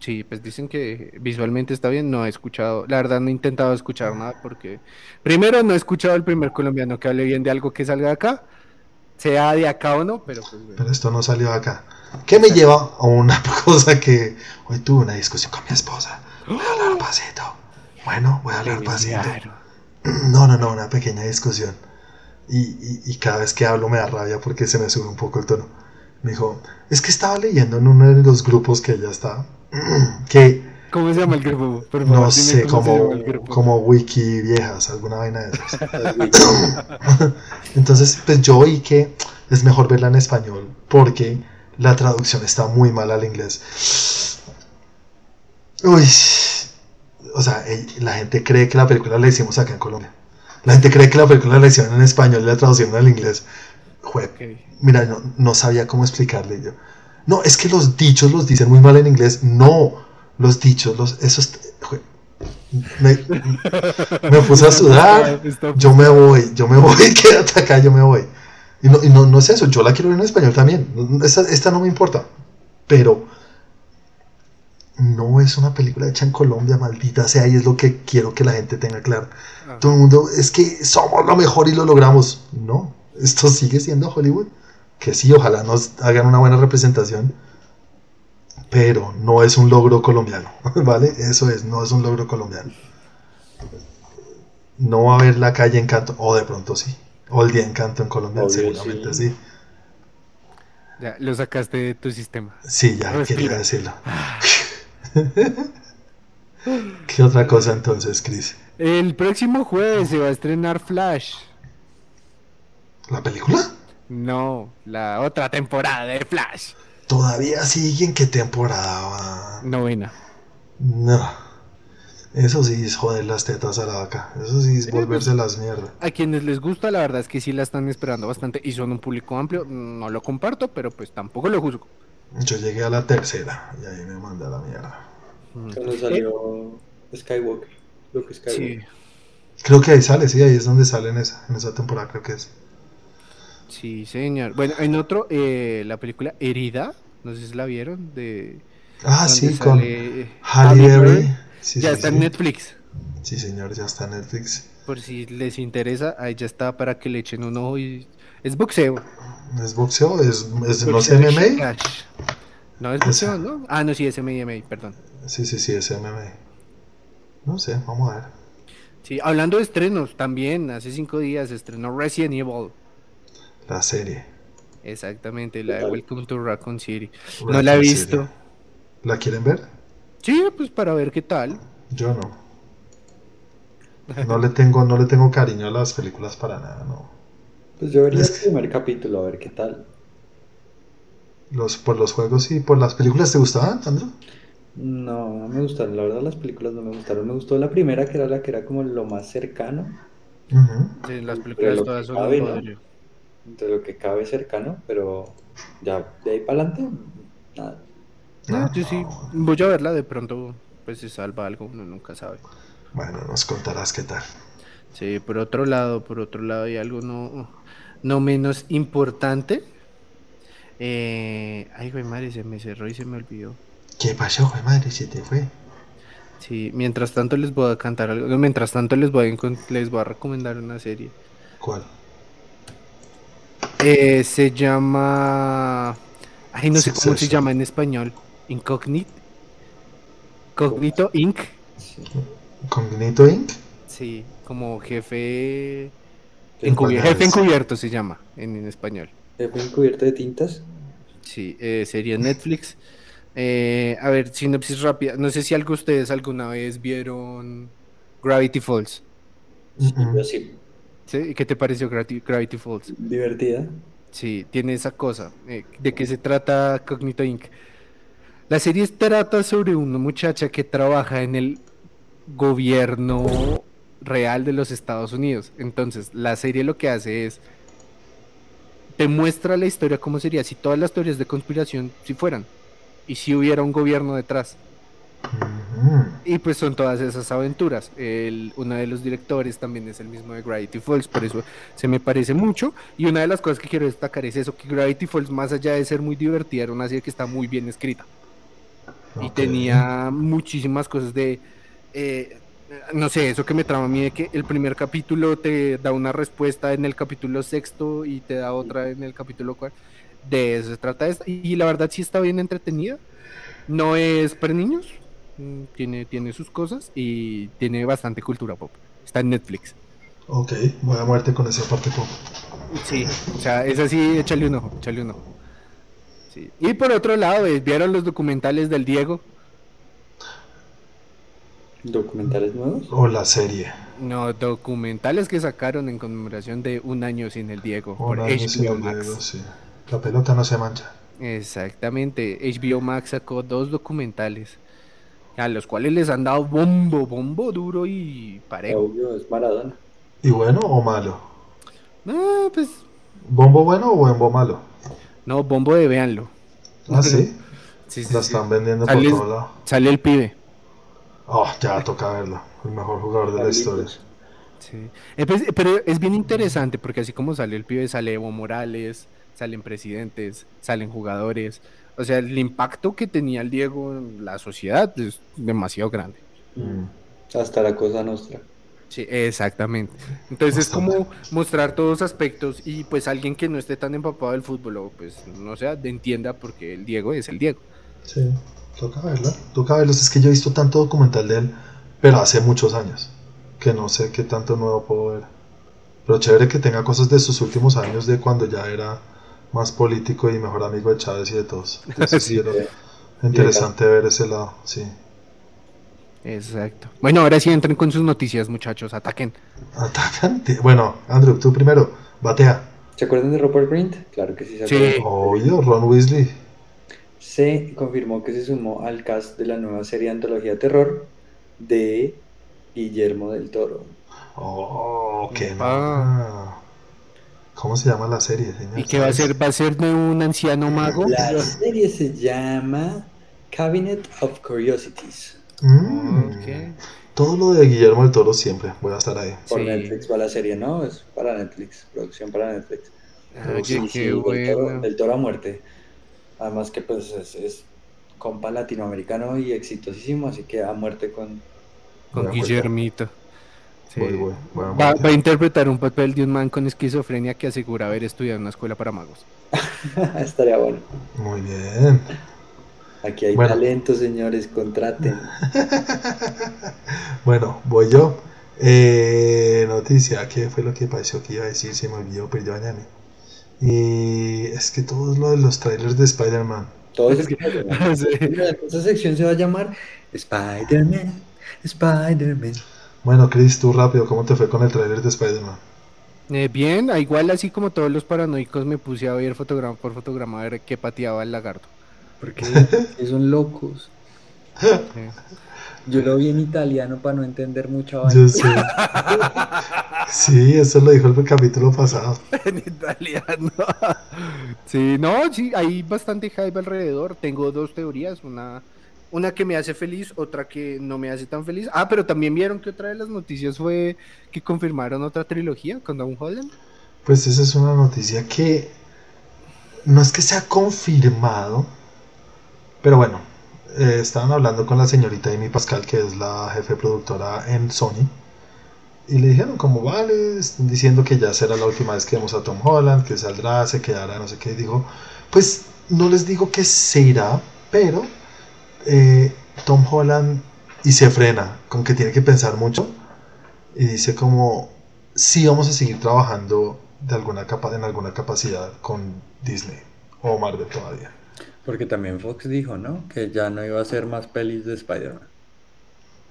Sí, pues dicen que visualmente está bien. No he escuchado, la verdad no he intentado escuchar nada porque primero no he escuchado el primer colombiano que hable bien de algo que salga de acá, sea de acá o no, pero pues Pero esto no salió de acá. ¿Qué me lleva a una cosa que hoy tuve una discusión con mi esposa? Voy a hablar pasito. Bueno, voy a hablar pasito. No, no, no, una pequeña discusión y, cada vez que hablo me da rabia porque se me sube un poco el tono. Me dijo, es que estaba leyendo en uno de los grupos que ella está, que... ¿Cómo se llama el grupo? no sé, como, como wiki viejas, alguna vaina de esas. Entonces, pues yo oí que es mejor verla en español porque la traducción está muy mal al inglés. Uy, o sea, la gente cree que la película la hicimos acá en Colombia. La gente cree que la película la hicieron en español y la traducción al inglés. Mira, no, no, sabía cómo explicarle yo. No, es que los dichos los dicen muy mal en inglés. No, los dichos, los, esos. Me, me, puse a sudar. Yo me voy, yo me voy, quédate acá, yo me voy. Y no, y no, no es eso, yo la quiero ver en español también. Esta, esta no me importa. Pero no es una película hecha en Colombia, maldita sea, y es lo que quiero que la gente tenga claro. Ah. Todo el mundo, es que somos lo mejor y lo logramos. No, esto sigue siendo Hollywood. Que sí, ojalá nos hagan una buena representación, pero no es un logro colombiano, ¿vale? Eso es, no es un logro colombiano. No va a haber la calle Encanto, o de pronto sí, o el día Encanto en Colombia, seguramente sí. Ya, lo sacaste de tu sistema. Sí, ya, quería decirlo. ¿Qué otra cosa entonces, Chris? El próximo jueves se va a estrenar Flash. ¿La película? No, la otra temporada de Flash. ¿Todavía sigue en qué temporada va? Novena. No. Eso sí es joder las tetas a la vaca. Eso sí es volverse las mierdas. A quienes les gusta, la verdad es que sí la están esperando bastante y son un público amplio. No lo comparto, pero pues tampoco lo juzgo. Yo llegué a la tercera y ahí me mandé a la mierda. Cuando salió Skywalker, Luke Skywalker. Sí. Creo que ahí sale, sí, ahí es donde sale en esa, en esa temporada, creo que es. Sí, señor. Bueno, en otro, eh, la película Herida, no sé si la vieron, de... Ah, sí, con Halle Berry. ya está en Netflix. Sí, señor, ya está en Netflix. Por si les interesa, ahí ya está para que le echen un ojo y... Es boxeo. ¿Es boxeo? ¿Es, es no es MMA? No, es boxeo, ¿no? Ah, no, sí, es MMA, perdón. Sí, sí, sí, es MMA. No sé, vamos a ver. Sí, hablando de estrenos, también hace cinco días estrenó Resident Evil. La serie. Exactamente, la de Welcome to Raccoon City. no la he visto. ¿La quieren ver? Sí, pues para ver qué tal. Yo no. No le tengo, no le tengo cariño a las películas para nada, no. Pues yo vería el primer capítulo a ver qué tal. Los, por los juegos y por las películas te gustaban, Andrew? No, no me gustaron, la verdad las películas no me gustaron. Me gustó la primera, que era la que era como lo más cercano. Sí, las películas todas son cabe, ¿no? Entre lo que cabe cercano, pero ya de ahí para adelante, nada. No, yo sí, voy a verla de pronto, pues se salva algo, uno nunca sabe. Bueno, nos contarás qué tal. Sí, por otro lado, por otro lado hay algo no no menos importante. Eh, ay, güey, madre, se me cerró y se me olvidó. ¿Qué pasó, güey, madre? Se te fue. Sí, mientras tanto les voy a cantar algo. mientras tanto les voy a, les voy a recomendar una serie. ¿Cuál? Eh, se llama. Ay, no sé cómo se llama en español. Incognito. Cognito Inc. ¿Cognito Inc? Sí, como jefe encubierto, jefe encubierto se llama en, español. Jefe encubierto de tintas. Sí, eh, sería Netflix. Eh, a ver, sinopsis rápida. No sé si algo ustedes alguna vez vieron Gravity Falls. Sí, sí. ¿Sí? ¿Qué te pareció Gravity, Falls? Divertida. Sí, tiene esa cosa. Eh, ¿De qué se trata Cognito Inc.? La serie trata sobre una muchacha que trabaja en el gobierno real de los Estados Unidos. Entonces, la serie lo que hace es te muestra la historia cómo sería si todas las teorías de conspiración si fueran y si hubiera un gobierno detrás. Y pues son todas esas aventuras. El, uno de los directores también es el mismo de Gravity Falls, por eso se me parece mucho. Y una de las cosas que quiero destacar es eso, que Gravity Falls, más allá de ser muy divertida, era una serie que está muy bien escrita. Y tenía muchísimas cosas de... Eh, no sé, eso que me trama a mí de que el primer capítulo te da una respuesta en el capítulo sexto y te da otra en el capítulo cuarto. De eso se trata esta. Y la verdad sí está bien entretenida. No es para niños, Mm, tiene, tiene sus cosas y tiene bastante cultura pop. Está en Netflix. Ok, voy a muerte con esa parte pop. Sí, o sea, es así, échale un ojo, échale un ojo. Y por otro lado, eh, ¿vieron los documentales del Diego? ¿Documentales nuevos? O la serie. No, documentales que sacaron en conmemoración de un año sin el Diego. Un año sin el Diego, sí. La pelota no se mancha. Exactamente. HBO Max sacó dos documentales a los cuales les han dado bombo, bombo duro y parejo. es Maradona. ¿Y bueno o malo? No, pues. ¿Bombo bueno o bombo malo? No, bombo de véanlo. ¿Ah, sí? sí, La están vendiendo por todo lado. Sale el pibe. Oh, ya toca verlo. El mejor jugador de la historia. Sí. Eh, pues, pero es bien interesante porque así como sale el pibe, sale Evo Morales, salen presidentes, salen jugadores. O sea, el impacto que tenía el Diego en la sociedad es demasiado grande. Mm. Hasta la cosa nuestra. Sí, exactamente. Entonces es como mostrar todos los aspectos y pues alguien que no esté tan empapado del fútbol o pues no sea, entienda porque el Diego es el Diego. Sí, toca verlo. Toca verlo. Es que yo he visto tanto documental de él, pero hace muchos años, que no sé qué tanto nuevo puedo ver. Pero chévere que tenga cosas de sus últimos años de cuando ya era más político y mejor amigo de Chávez y de todos. interesante ver ese lado, sí. Exacto. Bueno, ahora sí entren con sus noticias, muchachos. Ataquen. Atacan. Bueno, Andrew, tú primero. Batea. ¿Se acuerdan de Robert Grint? Claro que sí. Se sí. Obvio, Ron Weasley. Se confirmó que se sumó al cast de la nueva serie antología terror de Guillermo del Toro. Oh, qué ah. ¿Cómo se llama la serie, señor? ¿Y qué va a ser? ¿Va a ser de un anciano mago? La serie se llama Cabinet of Curiosities. Mm. Todo lo de Guillermo del Toro siempre voy a estar ahí. Por Netflix va la serie, ¿no? Es para Netflix, producción para Netflix. Oye, qué bueno. Del toro, a muerte. Además que pues es, compa latinoamericano y exitosísimo, así que a muerte con... Con Guillermito va, a interpretar un papel de un man con esquizofrenia que asegura haber estudiado en una escuela para magos. Estaría bueno. Muy bien. Aquí hay talento, señores, contraten. bueno, voy yo. Eh, noticia, ¿qué fue lo que pareció que iba a decir? Se me olvidó, pero yo mañana. Y es que todo lo de los trailers de Spider-Man. Todo es que... Esa sección se va a llamar Spider-Man, Spider-Man. Bueno, Chris, tú rápido, ¿cómo te fue con el trailer de Spider-Man? Eh, bien, igual así como todos los paranoicos me puse a ver fotograma por fotograma a ver qué pateaba el lagarto. Porque son locos. Yo lo vi en italiano para no entender mucho. Yo sé. Sí, eso lo dijo el capítulo pasado. en italiano. sí, no, sí, hay bastante hype alrededor. Tengo dos teorías. Una una que me hace feliz, otra que no me hace tan feliz. Ah, pero también vieron que otra de las noticias fue que confirmaron otra trilogía con Don Holland. Pues esa es una noticia que no es que sea confirmado, pero bueno, eh, estaban hablando con la señorita Amy Pascal, que es la jefe productora en Sony, y le dijeron como vale, están diciendo que ya será la última vez que vemos a Tom Holland, que saldrá, se quedará, no sé qué, y dijo, pues no les digo que se irá, pero eh, Tom Holland y se frena, con que tiene que pensar mucho. y dice como sí vamos a seguir trabajando de alguna capa, en alguna capacidad con Disney o Marvel todavía. Porque también Fox dijo, ¿no? Que ya no iba a hacer más pelis de Spider-Man.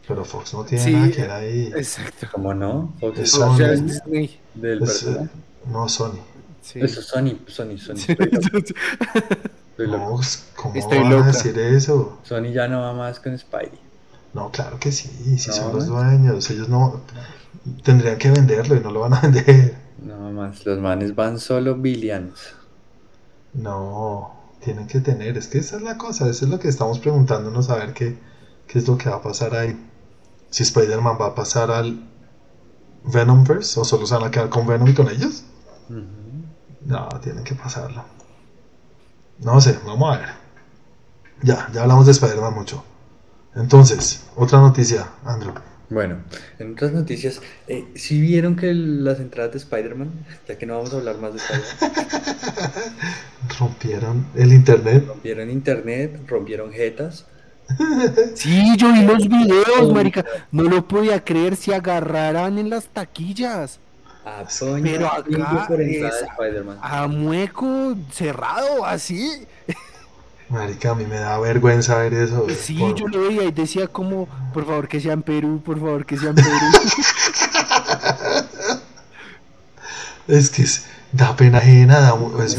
Pero Fox no tiene nada que ver ahí. Exacto. ¿Cómo no? Fox Es es, Sony. Disney. del Es, eh, personaje. no, Sony. Sí. Eso es Sony, Sony, Sony. Estoy loco, estoy loco. No, ¿cómo Estoy van loca. a decir eso? Sony ya no va más con Spidey. No, claro que sí, si son los dueños, ellos no tendrían que venderlo y no lo van a vender. No más, los manes van solo villanos. No, tienen que tener, es que esa es la cosa, eso es lo que estamos preguntándonos a ver qué, qué es lo que va a pasar ahí. Si Spider-Man va a pasar al Venomverse o solo se van a quedar con Venom y con ellos. No, tienen que pasarlo. No sé, vamos a ver. Ya, ya hablamos de Spider-Man mucho. Entonces, otra noticia, Andrew. Bueno, en otras noticias, eh, ¿sí vieron que el- las entradas de Spider-Man, ya que no vamos a hablar más de Spider-Man, Rompieron el internet. rompieron internet, rompieron jetas? Sí, yo vi los videos, marica. No lo podía creer si agarraran en las taquillas. A Toño Pero acá por entrada de es- Spider-Man. A mueco cerrado, así. Marica, a mí me da vergüenza ver eso. güey, Sí, por- yo lo veía y decía como, por favor que sea en Perú, por favor que sea en Perú. Es que es- da pena ajena, da es-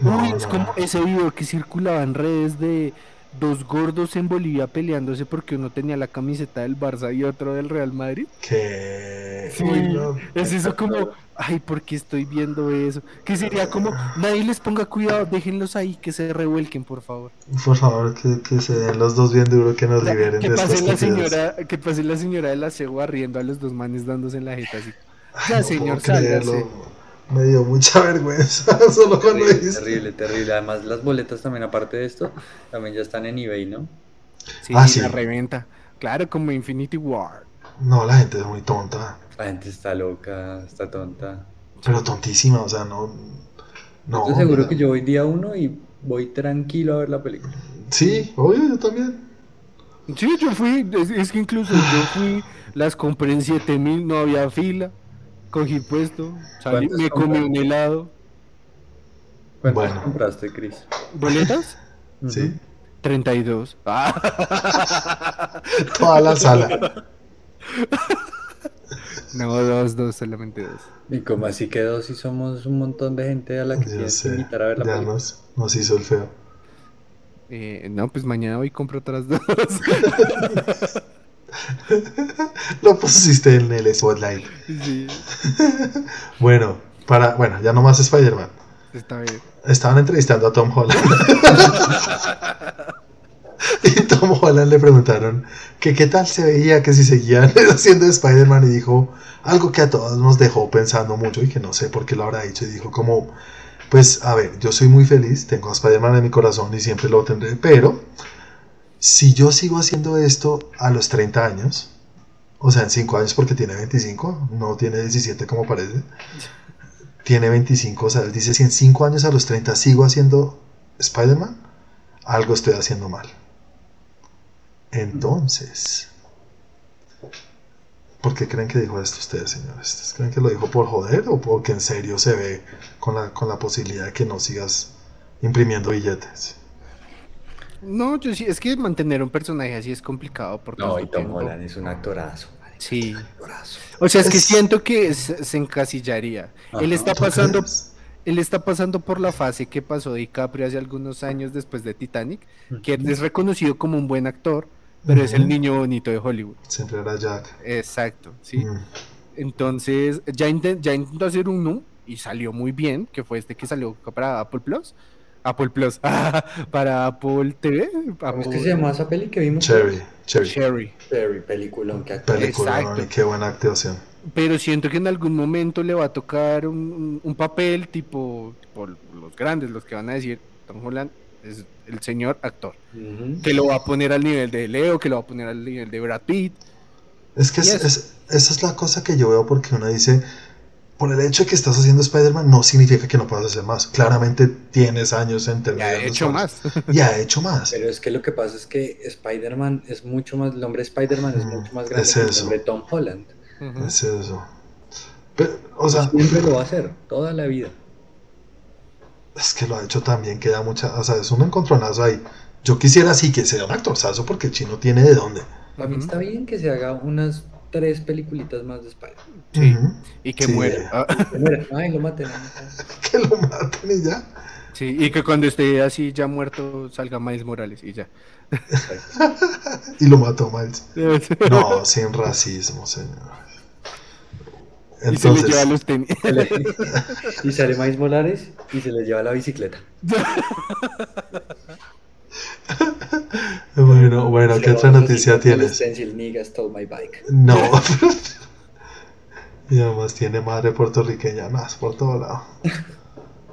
no, Uy, es no, como no. ese video que circulaba en redes de dos gordos en Bolivia peleándose porque uno tenía la camiseta del Barça y otro del Real Madrid. Que... Sí, no. es eso como, ay, ¿por qué estoy viendo eso? Que sería como, nadie les ponga cuidado, déjenlos ahí, que se revuelquen, por favor. Por favor, que, que se den los dos bien duro, que nos liberen Que de pase la señora, que pase la señora de la cegua riendo a los dos manes dándose en la jeta así. Ya, no señor, sálgase. Me dio mucha vergüenza solo cuando Terrible, viste. terrible, terrible. Además, las boletas también, aparte de esto, también ya están en eBay, ¿no? Sí, Ah, sí. la reventa. Claro, como Infinity War. No, la gente es muy tonta. La gente está loca, está tonta. Pero tontísima, o sea, no. No. Estoy seguro mira. que yo voy día uno y voy tranquilo a ver la película. Sí, obvio, yo también. Sí, yo fui, es, es que incluso yo fui, las compré en 7000, no había fila, cogí puesto, salí, ¿Cuántas me comí un helado. ¿Cuántas Bueno. compraste, Chris? ¿Boletas? Sí. 32. Ah, Toda la sala. no, dos, dos, solamente dos. ¿Y cómo así quedó si somos un montón de gente a la que tienes que invitar a ver la Ya película? nos, nos hizo el feo. Eh, no, pues mañana voy y compro otras dos. Lo pusiste en el spotlight. sí, Bueno, para, bueno, ya no más Spider-Man. está bien. Estaban entrevistando a Tom Holland. y Tom Holland le preguntaron que qué tal se veía que si seguían haciendo Spider-Man y dijo algo que a todos nos dejó pensando mucho y que no sé por qué lo habrá dicho y dijo como pues a ver, yo soy muy feliz, tengo a Spider-Man en mi corazón y siempre lo tendré, pero si yo sigo haciendo esto a los 30 años, o sea, en 5 años porque tiene 25, no tiene 17 como parece, tiene 25, o sea, él dice, si en 5 años a los 30 sigo haciendo Spider-Man, algo estoy haciendo mal. Entonces, ¿por qué creen que dijo esto ustedes, señores? ¿Ustedes creen que lo dijo por joder o porque en serio se ve con la, con la posibilidad de que no sigas imprimiendo billetes? No, yo sí, es que mantener un personaje así es complicado por No, y Tom tiempo. Holland es un actorazo. Sí. actorazo. O sea, es que siento que se, se encasillaría. Él está ¿Tú pasando, crees? él está pasando por la fase que pasó DiCaprio hace algunos años después de Titanic, que es reconocido como un buen actor, pero es el niño bonito de Hollywood. Siempre era Jack. Exacto, sí. Mm. Entonces, ya, inten- ya intentó hacer uno y salió muy bien, que fue este que salió para Apple Plus. Apple Plus, para Apple TV. ¿Cómo es que se llamó esa peli que vimos? Cherry, Cherry. Cherry. Cherry, peliculón que. Película, Exacto. y qué buena actuación. Pero siento que en algún momento le va a tocar un, papel tipo, tipo los grandes, los que van a decir, Tom Holland es el señor actor. Que lo va a poner al nivel de Leo, que lo va a poner al nivel de Brad Pitt. Es que es- Yes. es- esa es la cosa que yo veo porque uno dice, por el hecho de que estás haciendo Spider-Man no significa que no puedas hacer más. Claramente tienes años en Ya ha hecho más. Y ha hecho más. Pero es que lo que pasa es que Spider-Man es mucho más, el nombre Spider-Man es mucho más grande es que el eso. nombre Tom Holland. Es eso. o sea, siempre lo va a hacer, toda la vida. Es que lo ha hecho también, queda mucha. O sea, es un encontronazo ahí. Yo quisiera sí que sea un actorzazo porque el chino tiene de dónde. A mí está bien que se haga unas tres peliculitas más de Spider. Sí. Y que muera. Ah. Que muera. Ay, lo maten. que lo maten y ya. Sí, y que cuando esté así ya muerto salga Miles Morales y ya. y lo mató Miles. No, sin racismo, señor. Entonces... Y se le lleva los tenis. y sale Miles Morales y se le lleva la bicicleta. Bueno, bueno, ¿qué otra noticia tienes? No. y además tiene madre puertorriqueña, más por todo lado.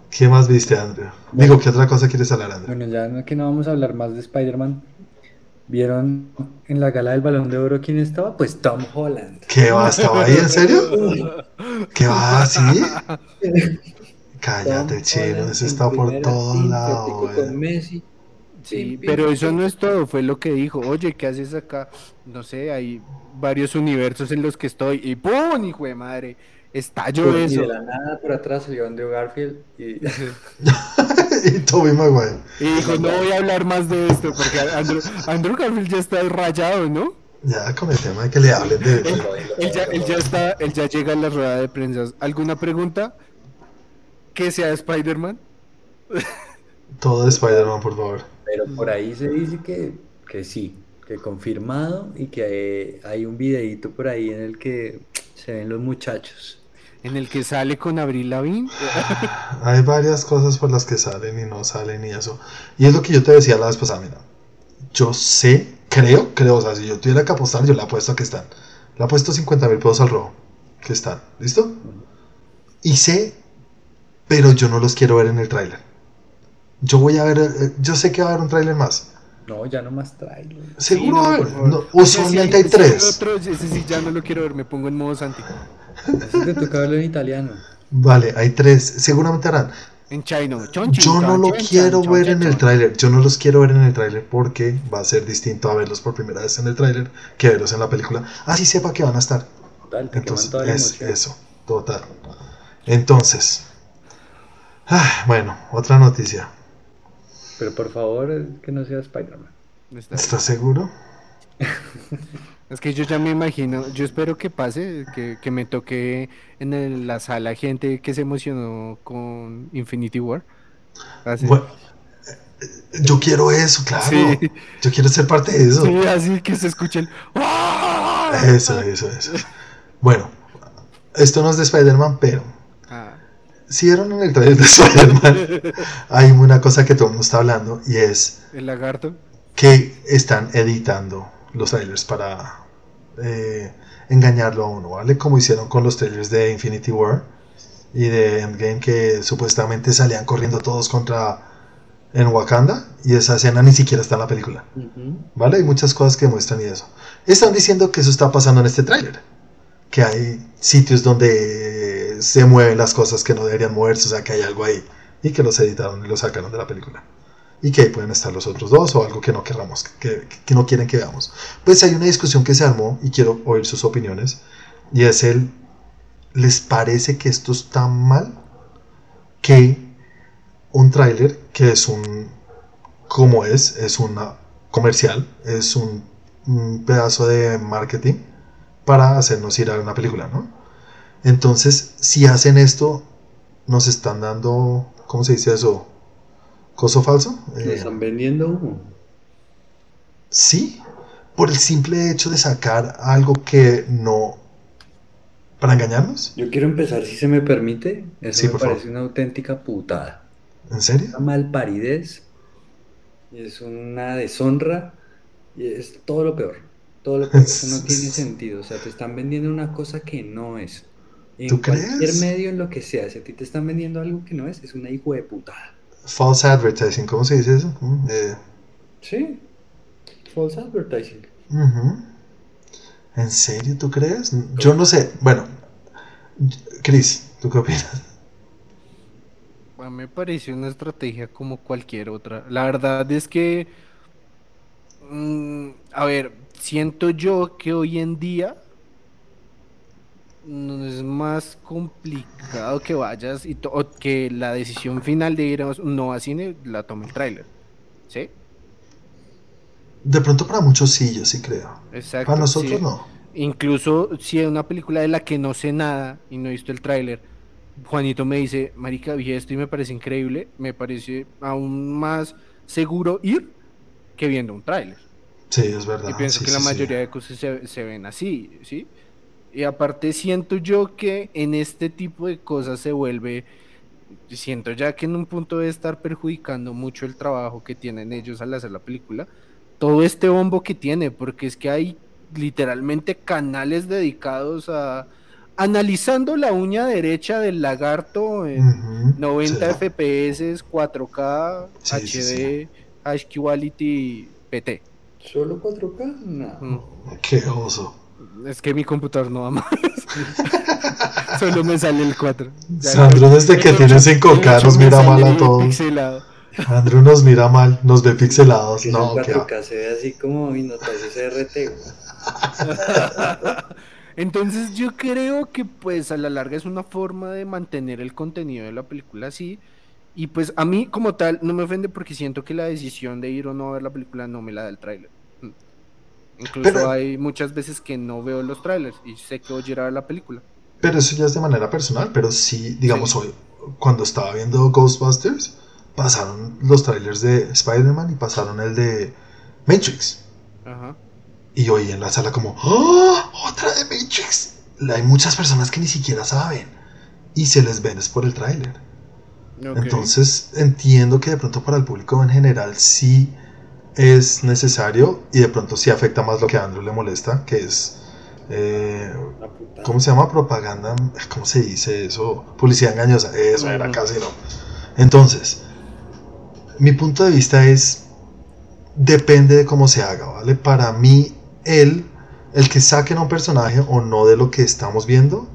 ¿Qué más viste, Andrew? Digo, ¿qué otra cosa quieres hablar, Andrew? Bueno, ya que no vamos a hablar más de Spider-Man. ¿Vieron en la gala del Balón de Oro quién estaba? Pues Tom Holland. ¿Qué va? ¿Estaba ahí? ¿En serio? ¿Qué va? ¿Sí? Cállate, chino. Ese está por todo lado. Con Messi. Sí, pero eso no es todo, fue lo que dijo. Oye, ¿qué haces acá? No sé, hay varios universos en los que estoy. Y ¡pum! Hijo de madre estalló eso. Y de la nada por atrás salió Andrew Garfield y... y Toby Maguire. Y dijo, no voy a hablar más de esto porque Andrew, Andrew Garfield ya está rayado, ¿no? Ya con el tema de que le hablen de él, él, ya, él ya está, él ya llega a la rueda de prensa. ¿Alguna pregunta? ¿Que sea Spider-Man? Todo de Spider-Man, por favor. Pero por ahí se dice que, que sí, que confirmado y que hay, hay un videito por ahí en el que se ven los muchachos en el que sale con Abril Lavín. Hay varias cosas por las que salen y no salen y eso. Y es lo que yo te decía la vez pasada, mira. Yo sé, creo, creo, o sea, si yo tuviera que apostar, yo le apuesto a que están. Le apuesto 50 mil pesos al robo. Que están, ¿listo? Y sé, pero yo no los quiero ver en el tráiler. Yo voy a ver, eh, yo sé que va a haber un tráiler más. No, ya no más tráiler. Seguro sí, no, o solamente hay tres. ese sí, ya no lo quiero ver, me pongo en modo Santi. Ese te toca verlo en italiano. Vale, hay tres. Seguramente harán. En chino. Yo no lo quiero ver en el tráiler. Yo no los quiero ver en el tráiler porque va a ser distinto a verlos por primera vez en el tráiler que verlos en la película. Así sepa que van a estar. Entonces, es eso, total. Entonces, ah, bueno, otra noticia. Pero por favor, que no sea Spider-Man. ¿Estás seguro? Es que yo ya me imagino, yo espero que pase, que, me toque en la sala gente que se emocionó con Infinity War. Bueno, eh, yo quiero eso, claro. Yo quiero ser parte de eso. Sí, así que se escuchen. Eso, eso, eso. Bueno, esto no es de Spider-Man, pero. Si vieron en el trailer de Spider-Man, hay una cosa que todo el mundo está hablando y es. El lagarto. Que están editando los trailers para eh, engañarlo a uno, ¿vale? Como hicieron con los trailers de Infinity War y de Endgame que supuestamente salían corriendo todos contra en Wakanda y esa escena ni siquiera está en la película, ¿vale? Hay muchas cosas que muestran y eso. Están diciendo que eso está pasando en este tráiler, que hay sitios donde se mueven las cosas que no deberían moverse, o sea, que hay algo ahí y que los editaron y los sacaron de la película y que pueden estar los otros dos o algo que no queramos, que, no quieren que veamos. Pues hay una discusión que se armó y quiero oír sus opiniones y es el, ¿les parece que esto está mal? Que un tráiler que es un, como es, es una comercial, es un pedazo de marketing para hacernos ir a una película, ¿no? Entonces, si hacen esto, nos están dando, ¿cómo se dice eso? ¿Coso falso? Eh, están vendiendo humo. Sí, por el simple hecho de sacar algo que no. para engañarnos. Yo quiero empezar, si se me permite. Eso me parece una auténtica putada. ¿En serio? Una malparidez. Es una deshonra. Y es todo lo peor. Todo lo peor. Eso no tiene sentido. O sea, te están vendiendo una cosa que no es. En ¿Tú cualquier medio, en lo que sea, si a ti te están vendiendo algo que no es, es una hijo de putada false advertising, ¿cómo se dice eso? Mm, eh. Sí, false advertising. ¿En serio tú crees? Yo no sé. Bueno, Chris, ¿tú qué opinas? A mí me pareció una estrategia como cualquier otra. La verdad es que, mm, a ver, siento yo que hoy en día no es más complicado que vayas y que la decisión final de ir a no a cine la tome el tráiler. ¿Sí? De pronto para muchos sí, yo sí creo. Exacto. Para nosotros no. Incluso si es una película de la que no sé nada y no he visto el tráiler, Juanito me dice, marica, vi esto y me parece increíble, me parece aún más seguro ir que viendo un tráiler. Sí, es verdad. Y pienso que la mayoría de cosas se, se ven así, ¿sí? Y aparte siento yo que en este tipo de cosas se vuelve, siento ya que en un punto de estar perjudicando mucho el trabajo que tienen ellos al hacer la película, todo este bombo que tiene, porque es que hay literalmente canales dedicados a analizando la uña derecha del lagarto en 90 FPS, 4K, HD, High Quality, PT. ¿Solo 4K? No. Qué oso. Es que mi computador no va más. Solo me sale el 4. Sandro, desde que tiene 5K nos mira mal a todos. Andrew nos mira mal, nos ve pixelados. No, 4K se ve así como y notas RT. Entonces yo creo que pues a la larga es una forma de mantener el contenido de la película así. Y pues a mí como tal no me ofende porque siento que la decisión de ir o no a ver la película no me la da el tráiler. Incluso hay muchas veces que no veo los trailers y sé que voy a ir a ver la película. Pero eso ya es de manera personal, pero sí, digamos hoy, cuando estaba viendo Ghostbusters, pasaron los trailers de Spider-Man y pasaron el de Matrix. Ajá. Y hoy en la sala como, ¡Oh! ¡Otra de Matrix! Hay muchas personas que ni siquiera saben. Y se les ven es por el tráiler. Entonces entiendo que de pronto para el público en general sí es necesario y de pronto sí afecta más lo que a Andrew le molesta, que es... Eh, ¿Cómo se llama? Propaganda. ¿Cómo se dice eso? Publicidad engañosa. Eso era casi no. Entonces, mi punto de vista es, depende de cómo se haga, ¿vale? Para mí él, el que saquen a un personaje o no de lo que estamos viendo,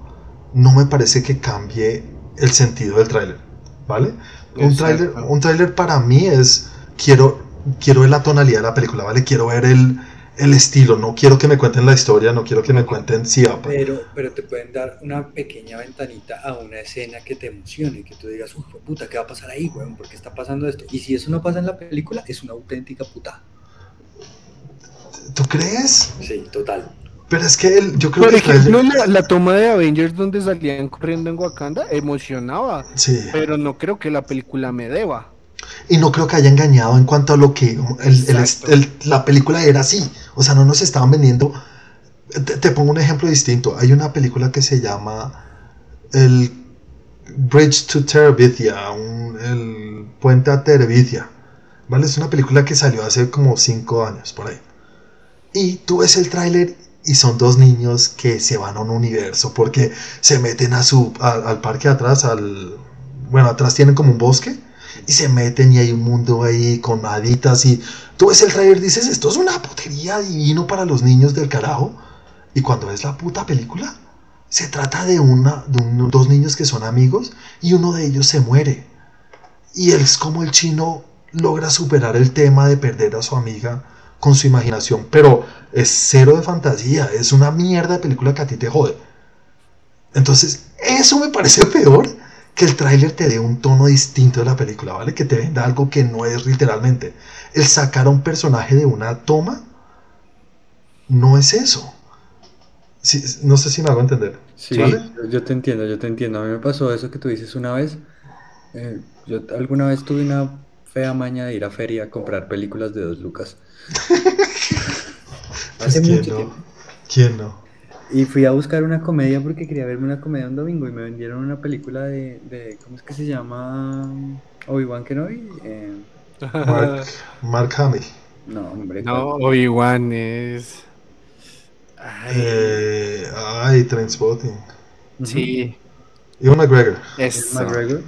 no me parece que cambie el sentido del tráiler, ¿vale? Un tráiler, un tráiler para mí es, quiero, quiero ver la tonalidad de la película, ¿vale? Quiero ver el, el estilo, no quiero que me cuenten la historia, no quiero que me cuenten si pero, pero te pueden dar una pequeña ventanita a una escena que te emocione, que tú digas, uff, puta, ¿qué va a pasar ahí, weón? ¿Por qué está pasando esto? Y si eso no pasa en la película, es una auténtica puta. ¿Tú crees? Sí, total. Pero es que yo creo Por que ejemplo, la, toma de Avengers donde salían corriendo en Wakanda emocionaba. Sí. Pero no creo que la película me deba. Y no creo que haya engañado en cuanto a lo que la película era así. O sea, no nos estaban vendiendo. Te, pongo un ejemplo distinto. Hay una película que se llama El Bridge to Terabithia, el puente a Terabithia. ¿Vale? Es una película que salió hace como 5 años, por ahí. Y tú ves el tráiler y son dos niños que se van a un universo porque se meten a su, al parque atrás, al, bueno, atrás tienen como un bosque y se meten y hay un mundo ahí con haditas y tú ves el trailer dices, esto es una putería divino para los niños del carajo. Y cuando ves la puta película, se trata de, una, de dos niños que son amigos y uno de ellos se muere. Y es como el chino logra superar el tema de perder a su amiga con su imaginación, pero es cero de fantasía, es una mierda de película que a ti te jode. Entonces, eso me parece peor que el tráiler te dé un tono distinto de la película, ¿vale? Que te venda algo que no es literalmente. El sacar a un personaje de una toma no es eso. no sé si me hago entender. Sí, yo te entiendo, yo te entiendo. A mí me pasó eso que tú dices una vez. Eh, yo alguna vez tuve una fea maña de ir a feria a comprar películas de dos lucas. Hace mucho tiempo. ¿Quién no? Y fui a buscar una comedia porque quería verme una comedia un domingo y me vendieron una película de, de ¿cómo es que se llama? Obi-Wan Kenobi. Eh, Mark, Mark Hamill. No, hombre. No, Obi-Wan es... Ay, eh, ay Trainspotting. Sí. Iwan McGregor. Es McGregor.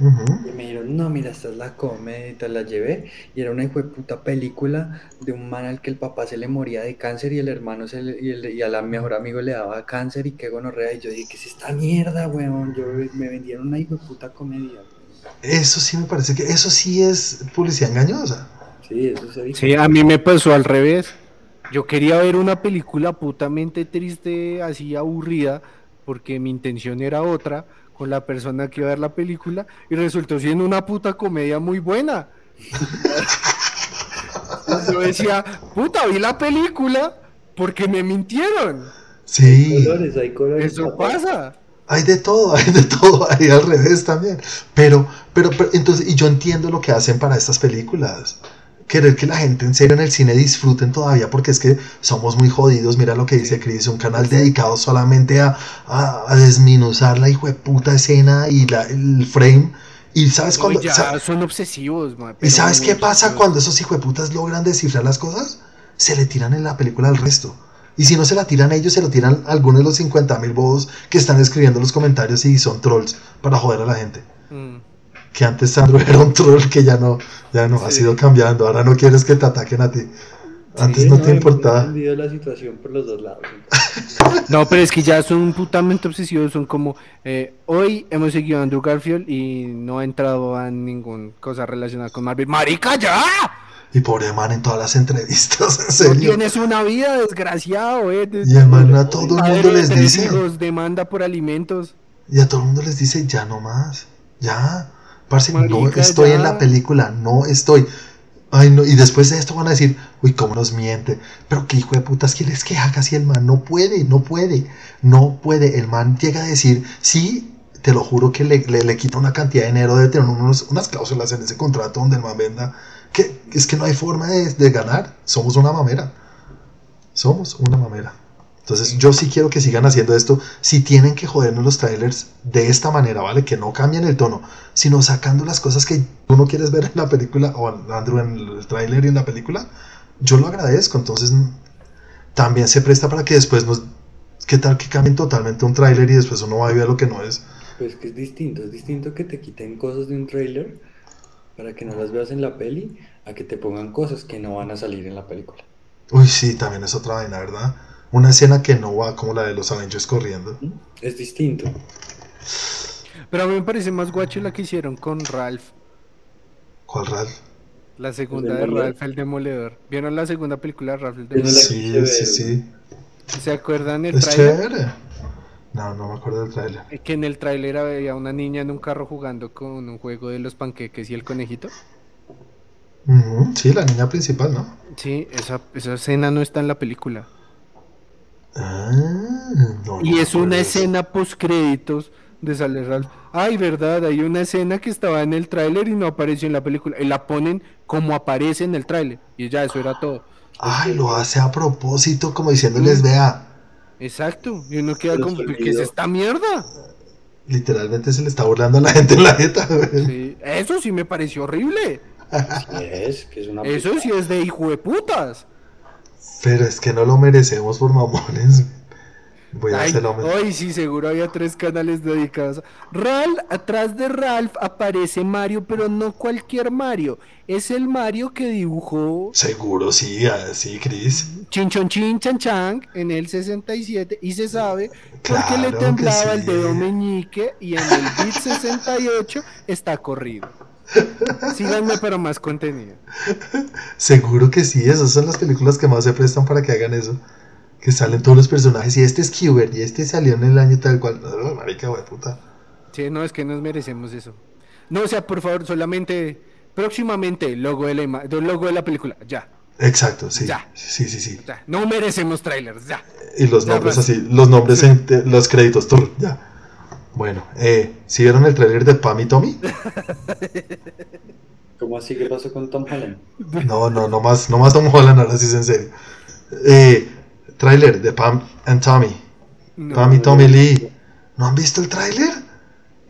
Y me dijeron, no, mira, esta es la comedia y te la llevé. Y era una hijo de puta película de un man al que el papá se le moría de cáncer y el hermano se le, y, el, y a la mejor amigo le daba cáncer y qué gonorrea. Y yo dije, ¿qué es esta mierda, weón? Yo me vendieron una hijo de puta comedia. Eso sí me parece que, eso sí es publicidad engañosa. Sí, eso se dice. Sí, a mí me pasó al revés. Yo quería ver una película putamente triste, así aburrida, porque mi intención era otra con la persona que iba a ver la película y resultó siendo una puta comedia muy buena. Yo decía, puta, vi la película porque me mintieron. Sí. Hay colores, hay colores. Eso pasa. Hay de todo, hay de todo, hay al revés también. Pero, pero, pero, entonces, y yo entiendo lo que hacen para estas películas. Querer que la gente en serio en el cine disfruten todavía, porque es que somos muy jodidos. Mira lo que dice Chris, un canal dedicado solamente a, a, a desminuzar la hijo de puta escena y la, el frame. Y sabes cuando. ya son obsesivos, ma, ¿Y sabes qué pasa obsesivos. cuando esos hijo de putas logran descifrar las cosas? Se le tiran en la película al resto. Y si no se la tiran ellos, se lo tiran algunos de los 50 mil bobos que están escribiendo los comentarios y son trolls para joder a la gente. Mm. Que antes Sandro era un troll que ya no, ya no, ha sido cambiando. Ahora no quieres que te ataquen a ti. Antes Sí, no te importaba. entendido la situación por los dos lados. No, pero es que ya son putamente obsesivos, son como, eh, hoy hemos seguido a Andrew Garfield y no ha entrado a ninguna cosa relacionada con Marvel. ¡Marica, ya! Y pobre man en todas las entrevistas, en No serio. tienes una vida, desgraciado, eh. Y el man a todo el mundo les dice. hijos, demanda por alimentos. Y a todo el mundo les dice, ya no más, ya. Parce, no Marica, estoy ya. en la película, no estoy. Ay, no, y después de esto van a decir, uy, cómo nos miente. Pero qué hijo de putas quieres que haga si el man no puede, no puede, no puede. El man llega a decir, sí, te lo juro que le, le, le quita una cantidad de dinero, de tener unos, unas cláusulas en ese contrato donde el man venda. Que es que no hay forma de, de ganar. Somos una mamera. Somos una mamera. Entonces yo sí quiero que sigan haciendo esto. Si tienen que jodernos los trailers de esta manera, ¿vale? Que no cambien el tono, sino sacando las cosas que tú no quieres ver en la película, o Andrew en el trailer y en la película, yo lo agradezco. Entonces también se presta para que después nos... ¿Qué tal que cambien totalmente un trailer y después uno va y ve lo que no es? Pues que es distinto, es distinto que te quiten cosas de un trailer para que no las veas en la peli, a que te pongan cosas que no van a salir en la película. Uy, sí, también es otra vaina, ¿verdad? Una escena que no va como la de los Avengers corriendo. Es distinto. Pero a mí me parece más guacho la que hicieron con Ralph. ¿Cuál Ralph? La segunda de? Ralph el Demoledor. ¿Vieron la segunda película de Ralph el Demoledor? Sí, sí, sí. ¿Se acuerdan el Es chévere. No, no me acuerdo del trailer. Que en el tráiler había una niña en un carro jugando con un juego de los panqueques y el conejito. Sí, la niña principal, ¿no? Sí, esa, esa escena no está en la película. Ah, no, Y no es una escena post créditos de sale Ralph. Ay, verdad, hay una escena que estaba en el tráiler y no apareció en la película. Y la ponen como aparece en el tráiler. Y ya, eso era todo. Ay, lo hace a propósito, como diciéndoles, vea, Exacto. Y uno queda Se como, ¿qué es esta mierda? literalmente se le está burlando a la gente en la jeta. Sí, Eso sí me pareció horrible. Sí es, que es una Eso sí es de hijo de putas. Pero es que no lo merecemos por mamones. Voy a Ay, hacerlo. ay, sí, seguro había tres canales dedicados. Ralph, atrás de Ralph aparece Mario, pero no cualquier Mario. Es el Mario que dibujó Seguro, sí, ah, sí, Chris. Chinchon Chin Chan Chang en el 67 y se sabe porque Claro le que temblaba el sí. dedo meñique y en el bit 68 está corrido. Síganme para más contenido. Seguro que sí, esas son las películas que más se prestan para que hagan eso. Que salen todos los personajes y este es Qbert y este salió en el año tal cual. Oh, marica, güey, puta. Sí, no, es que nos merecemos eso. No, o sea, por favor, solamente próximamente logo de la logo de la película, ya, Exacto, sí. Ya. Sí, sí, sí. ya. No merecemos trailers, ya. Y los Ya, nombres pues. así, los nombres en los créditos, ya. Bueno, eh, ¿sí vieron el tráiler de Pam y Tommy? ¿Cómo así que pasó con Tom Holland? No, no, no más, no más Tom Holland, ahora sí es en serio. Eh, tráiler de Pam and Tommy. No, Pam y Tommy Lee. ¿No han visto el tráiler?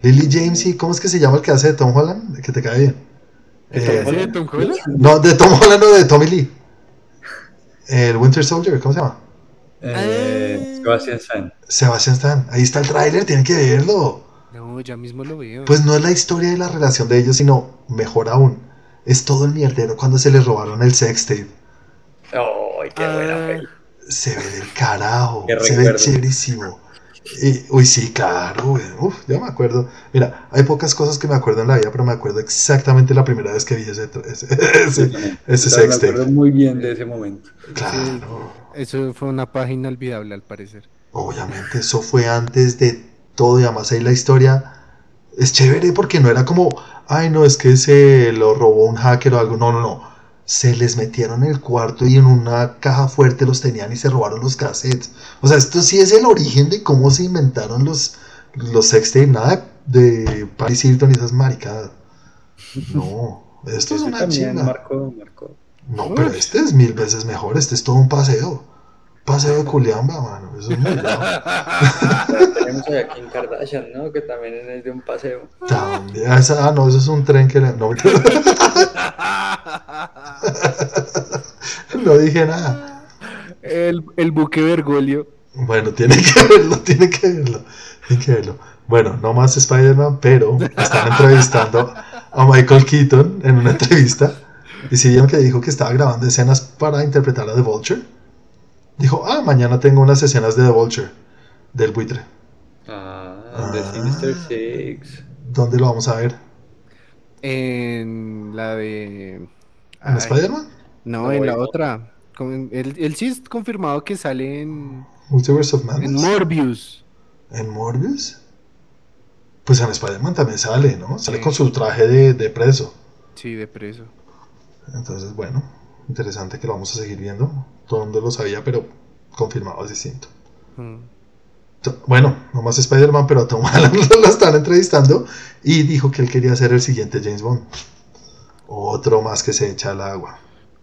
Lily James y ¿cómo es que se llama el que hace de Tom Holland? Que te cae bien. Eh, ¿Sí, de Tom Holland? no, de Tom Holland o de Tommy Lee. El Winter Soldier, ¿cómo se llama? Eh. Sebastian Stan. Sebastian Stan. Ahí está el tráiler, tienen que verlo. No, ya mismo lo veo. Pues no es la historia de la relación de ellos, sino, mejor aún, es todo el mierdero cuando se les robaron el sextape. ¡Ay, qué buena Ah! Se ve del carajo, Qué se ve chéverísimo. Y, uy, sí, claro, güey. Uf, yo me acuerdo. Mira, hay pocas cosas que me acuerdo en la vida, pero me acuerdo exactamente la primera vez que vi ese, ese, ese, ese Me acuerdo muy bien de ese momento. Claro. Eso fue una página inolvidable al parecer. Obviamente eso fue antes de todo y además ahí la historia es chévere porque no era como, ay no, es que se lo robó un hacker o algo, no, no, no. Se les metieron en el cuarto y en una caja fuerte los tenían y se robaron los cassettes. O sea, esto sí es el origen de cómo se inventaron los, los sextapes, nada de Paris Hilton y esas maricadas. No, esto es una chinga. No, pero este es mil veces mejor, este es todo un paseo. Paseo de culiamba, mano. Eso es muy Tenemos a Kim Kardashian, ¿no? Que también es de un paseo. También. ah, no, eso es un tren que. No, no dije nada. El, el buque Bergoglio. Bueno, tiene que verlo, tiene que verlo. Tiene que verlo. Bueno, no más Spider-Man, pero están entrevistando a Michael Keaton en una entrevista. Y si vieron que dijo que estaba grabando escenas para interpretar a The Vulture, dijo, ah, mañana tengo unas escenas de The Vulture, del buitre. Ah, de Sinister Six. ¿Dónde lo vamos a ver? En la de... ¿En Spider-Man? No, en la otra. El, sí es confirmado que sale en... Multiverse of Madness. En Morbius. ¿En Morbius? Pues en Spider-Man también sale, ¿no? Sale con su traje de, de, preso. Sí, de preso. Entonces, bueno, interesante que lo vamos a seguir viendo. Todo el mundo lo sabía, pero confirmado es distinto. Mm. Bueno, nomás Spider-Man, pero a Tom Holland lo están entrevistando y dijo que él quería ser el siguiente James Bond. Otro más que se echa al agua.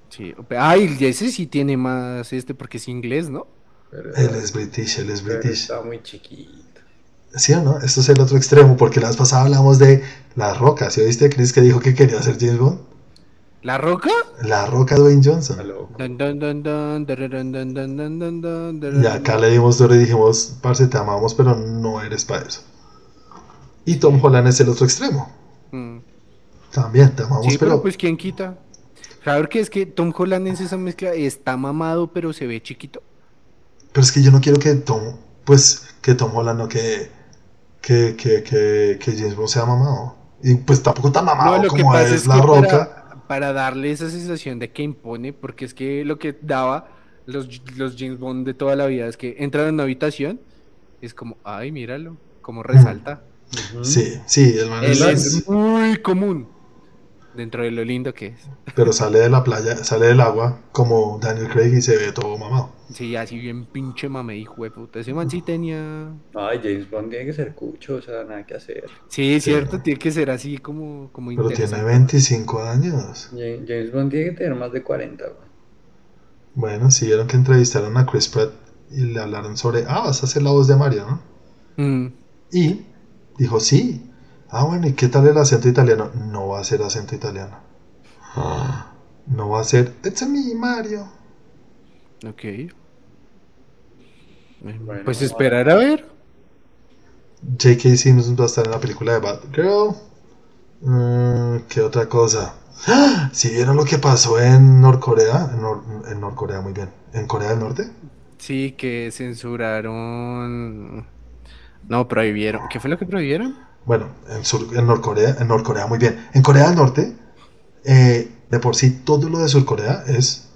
Sí, ay, ese sí tiene más este porque es inglés, ¿no? él es british, él es british. Está muy chiquito. ¿Sí o no? Esto es el otro extremo, porque la vez pasada hablamos de La Roca. ¿Sí oíste, Chris, que dijo que quería ser James Bond? ¿La Roca? La Roca Dwayne Johnson. y acá le dimos duro y dijimos, parce, te amamos, pero no eres para eso. Y Tom Holland es el otro extremo. También te amamos, pero... pues ¿quién quita? Claro que es que Tom Holland en esa mezcla está mamado, pero se ve chiquito. Pero es que yo no quiero que Tom, pues, que Tom Holland no que que, que, que, que James Bond sea mamado. Y pues tampoco tan mamado como es, La Roca. Para, darle esa sensación de que impone, porque es que lo que daba los, los James Bond de toda la vida es que entran en una habitación, es como, ay, míralo, como resalta. Sí, sí, el man es muy común dentro de lo lindo que es. Pero sale de la playa, sale del agua como Daniel Craig y se ve todo mamado. Sí, así bien pinche mame, hijo de puta. Ese man sí tenía. Ay, James Bond tiene que ser cucho, o sea, nada que hacer. Sí, es cierto, tiene que ser así como, como Pero tiene 25 años. James Bond tiene que tener más de 40, Bueno, sí, vieron que entrevistaron a Chris Pratt y le hablaron sobre, ah, vas a hacer la voz de Mario, ¿no? Mm. Y dijo, sí, Ah, bueno, ¿y qué tal el acento italiano? No va a ser acento italiano. No va a ser, it's me, Mario. Ok. Pues esperar a ver. J.K. Simmons va a estar en la película de Batgirl. Mm, ¿Qué otra cosa? ¿Si vieron lo que pasó en Norcorea? En, en Norcorea, muy bien. ¿En Corea del Norte? Sí, que censuraron. No, prohibieron. ¿Qué fue lo que prohibieron? bueno, en, sur, en Norcorea, en Norcorea muy bien. En Corea del Norte, eh, de por sí todo lo de Surcorea es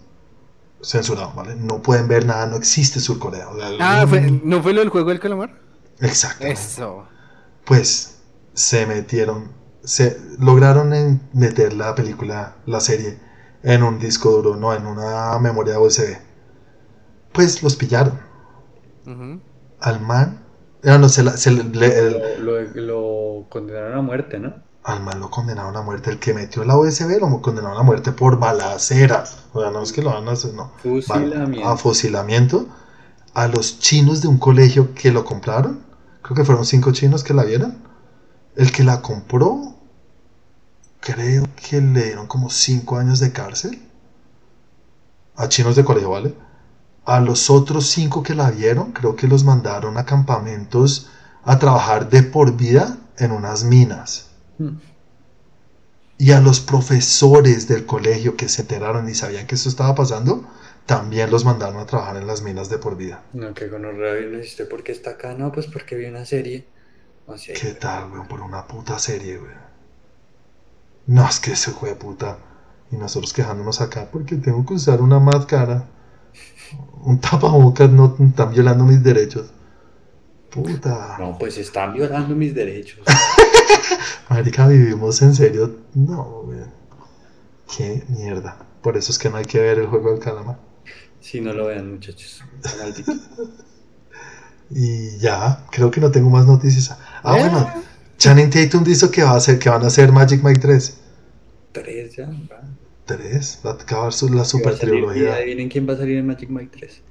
censurado, ¿vale? No pueden ver nada, no existe Surcorea. ah, ¿no fue lo del juego del calamar? Exacto. Eso. Pues se metieron, se lograron meter la película, la serie, en un disco duro, no en una memoria USB. Pues los pillaron. Al man no, no, se, lo, condenaron a muerte, ¿no? Al mal lo condenaron a muerte. El que metió la USB lo condenaron a muerte por balaceras. O sea, no es que lo van a hacer, no. Fusilamiento. A fusilamiento. A los chinos de un colegio que lo compraron. Creo que fueron cinco chinos que la vieron. El que la compró, creo que le dieron como cinco años de cárcel. A chinos de colegio, ¿vale? A los otros cinco que la vieron, creo que los mandaron a campamentos a trabajar de por vida en unas minas. Y a los profesores del colegio que se enteraron y sabían que eso estaba pasando, también los mandaron a trabajar en las minas de por vida. No, que con ¿no hiciste porque está acá? No, pues porque vi una serie. ¿Qué tal, weón? Por una puta serie, weón. No, es que ese fue puta. Y nosotros quejándonos acá porque tengo que usar una máscara un tapabocas no están violando mis derechos. Puta. No, pues están violando mis derechos. Marica, vivimos en serio. No, weón. Qué mierda. Por eso es que no hay que ver el juego del calamar. Si no lo vean, muchachos. Maldito. Y ya, creo que no tengo más noticias. Ah, Eh. bueno. Channing Tatum dijo que va a hacer, que van a hacer Magic Mike 3. Tres ya. va. 3, va a acabar su- la super a salir- y trilogía. adivinen quién va a salir en Magic Mike 3.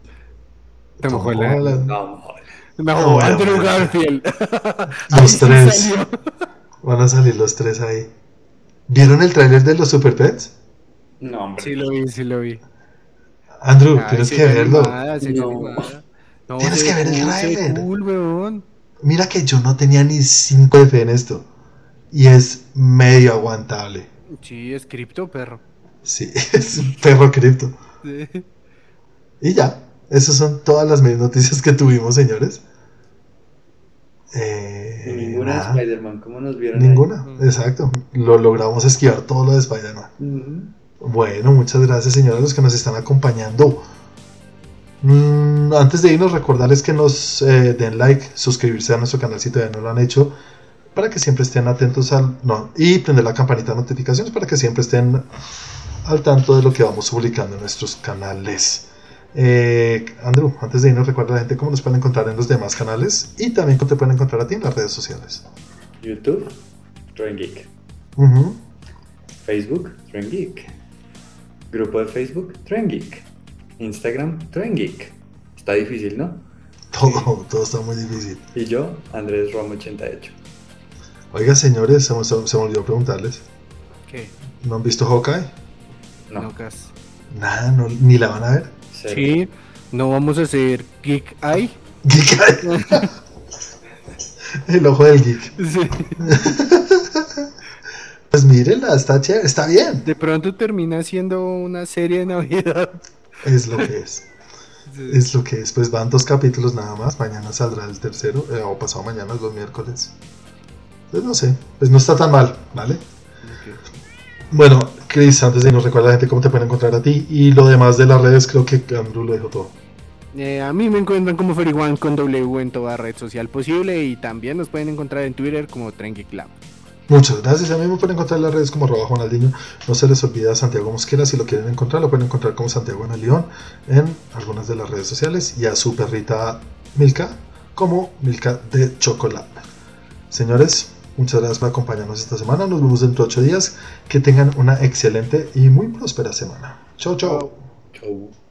Tom Tom Holland. Holland. No, joder. No, No, Andrew. Garfield. Los sí tres. salió. Van a salir los tres ahí. ¿Vieron el tráiler de los Super Pets? No, hombre. Sí lo vi, sí lo vi. Andrew, Ay, tienes que verlo. animada, serie No. Tienes que ve ver el tráiler. cool. Mira que yo no tenía ni 5 de fe en esto. Y es medio aguantable. Sí, es cripto, perro. Sí, es un perro cripto. Sí. Y ya, esas son todas las noticias que tuvimos, señores. Eh, Y ninguna de nada, Spider-Man, ¿cómo nos vieron? Ninguna, exacto. Lo logramos esquivar todo lo de Spider-Man. Bueno, muchas gracias, señores, los que nos están acompañando. Mm, antes de irnos, recordarles que nos eh, den like, suscribirse a nuestro canal si todavía no lo han hecho, para que siempre estén atentos al. No, y prender la campanita de notificaciones para que siempre estén al tanto de lo que vamos publicando en nuestros canales. Eh, Andrew, antes de irnos, recuerda a la gente cómo nos pueden encontrar en los demás canales y también cómo te pueden encontrar a ti en las redes sociales. YouTube, Trend Geek. Facebook, Trend Geek. Grupo de Facebook, Trend Geek. Instagram, Trend Geek. Está difícil, ¿no? Todo, todo está muy difícil. Y yo, Andrés Romo 88. Oiga, señores, se me, se me olvidó preguntarles. ¿Qué? ¿No han visto Hawkeye? No, No, casi. Nada, no- ni la van a ver. Sí, no vamos a hacer Geek Eye. Geek Eye. El ojo del geek. Sí. Pues mírenla, está chévere, está bien. De pronto termina siendo una serie de Navidad. Es lo que es. Es lo que es. Pues van dos capítulos nada más. Mañana saldrá el tercero. eh, o pasado mañana, los miércoles. Pues no sé. Pues no está tan mal, ¿vale? Bueno, Chris, antes de irnos, recuerda a la gente cómo te pueden encontrar a ti. Y lo demás de las redes, creo que Andrew lo dijo todo. Eh, a mí me encuentran como Feriguan con W en toda red social posible y también nos pueden encontrar en Twitter como Trenky Club. Muchas gracias. A mí me pueden encontrar en las redes como arroba Juanaldiño. No se les olvida Santiago Mosquera. Si lo quieren encontrar, lo pueden encontrar como Santiago en León en algunas de las redes sociales. Y a su perrita Milka como Milka de Chocolate. Señores, muchas gracias por acompañarnos esta semana. Nos vemos dentro de ocho días. Que tengan una excelente y muy próspera semana. Chau, chau. Chau.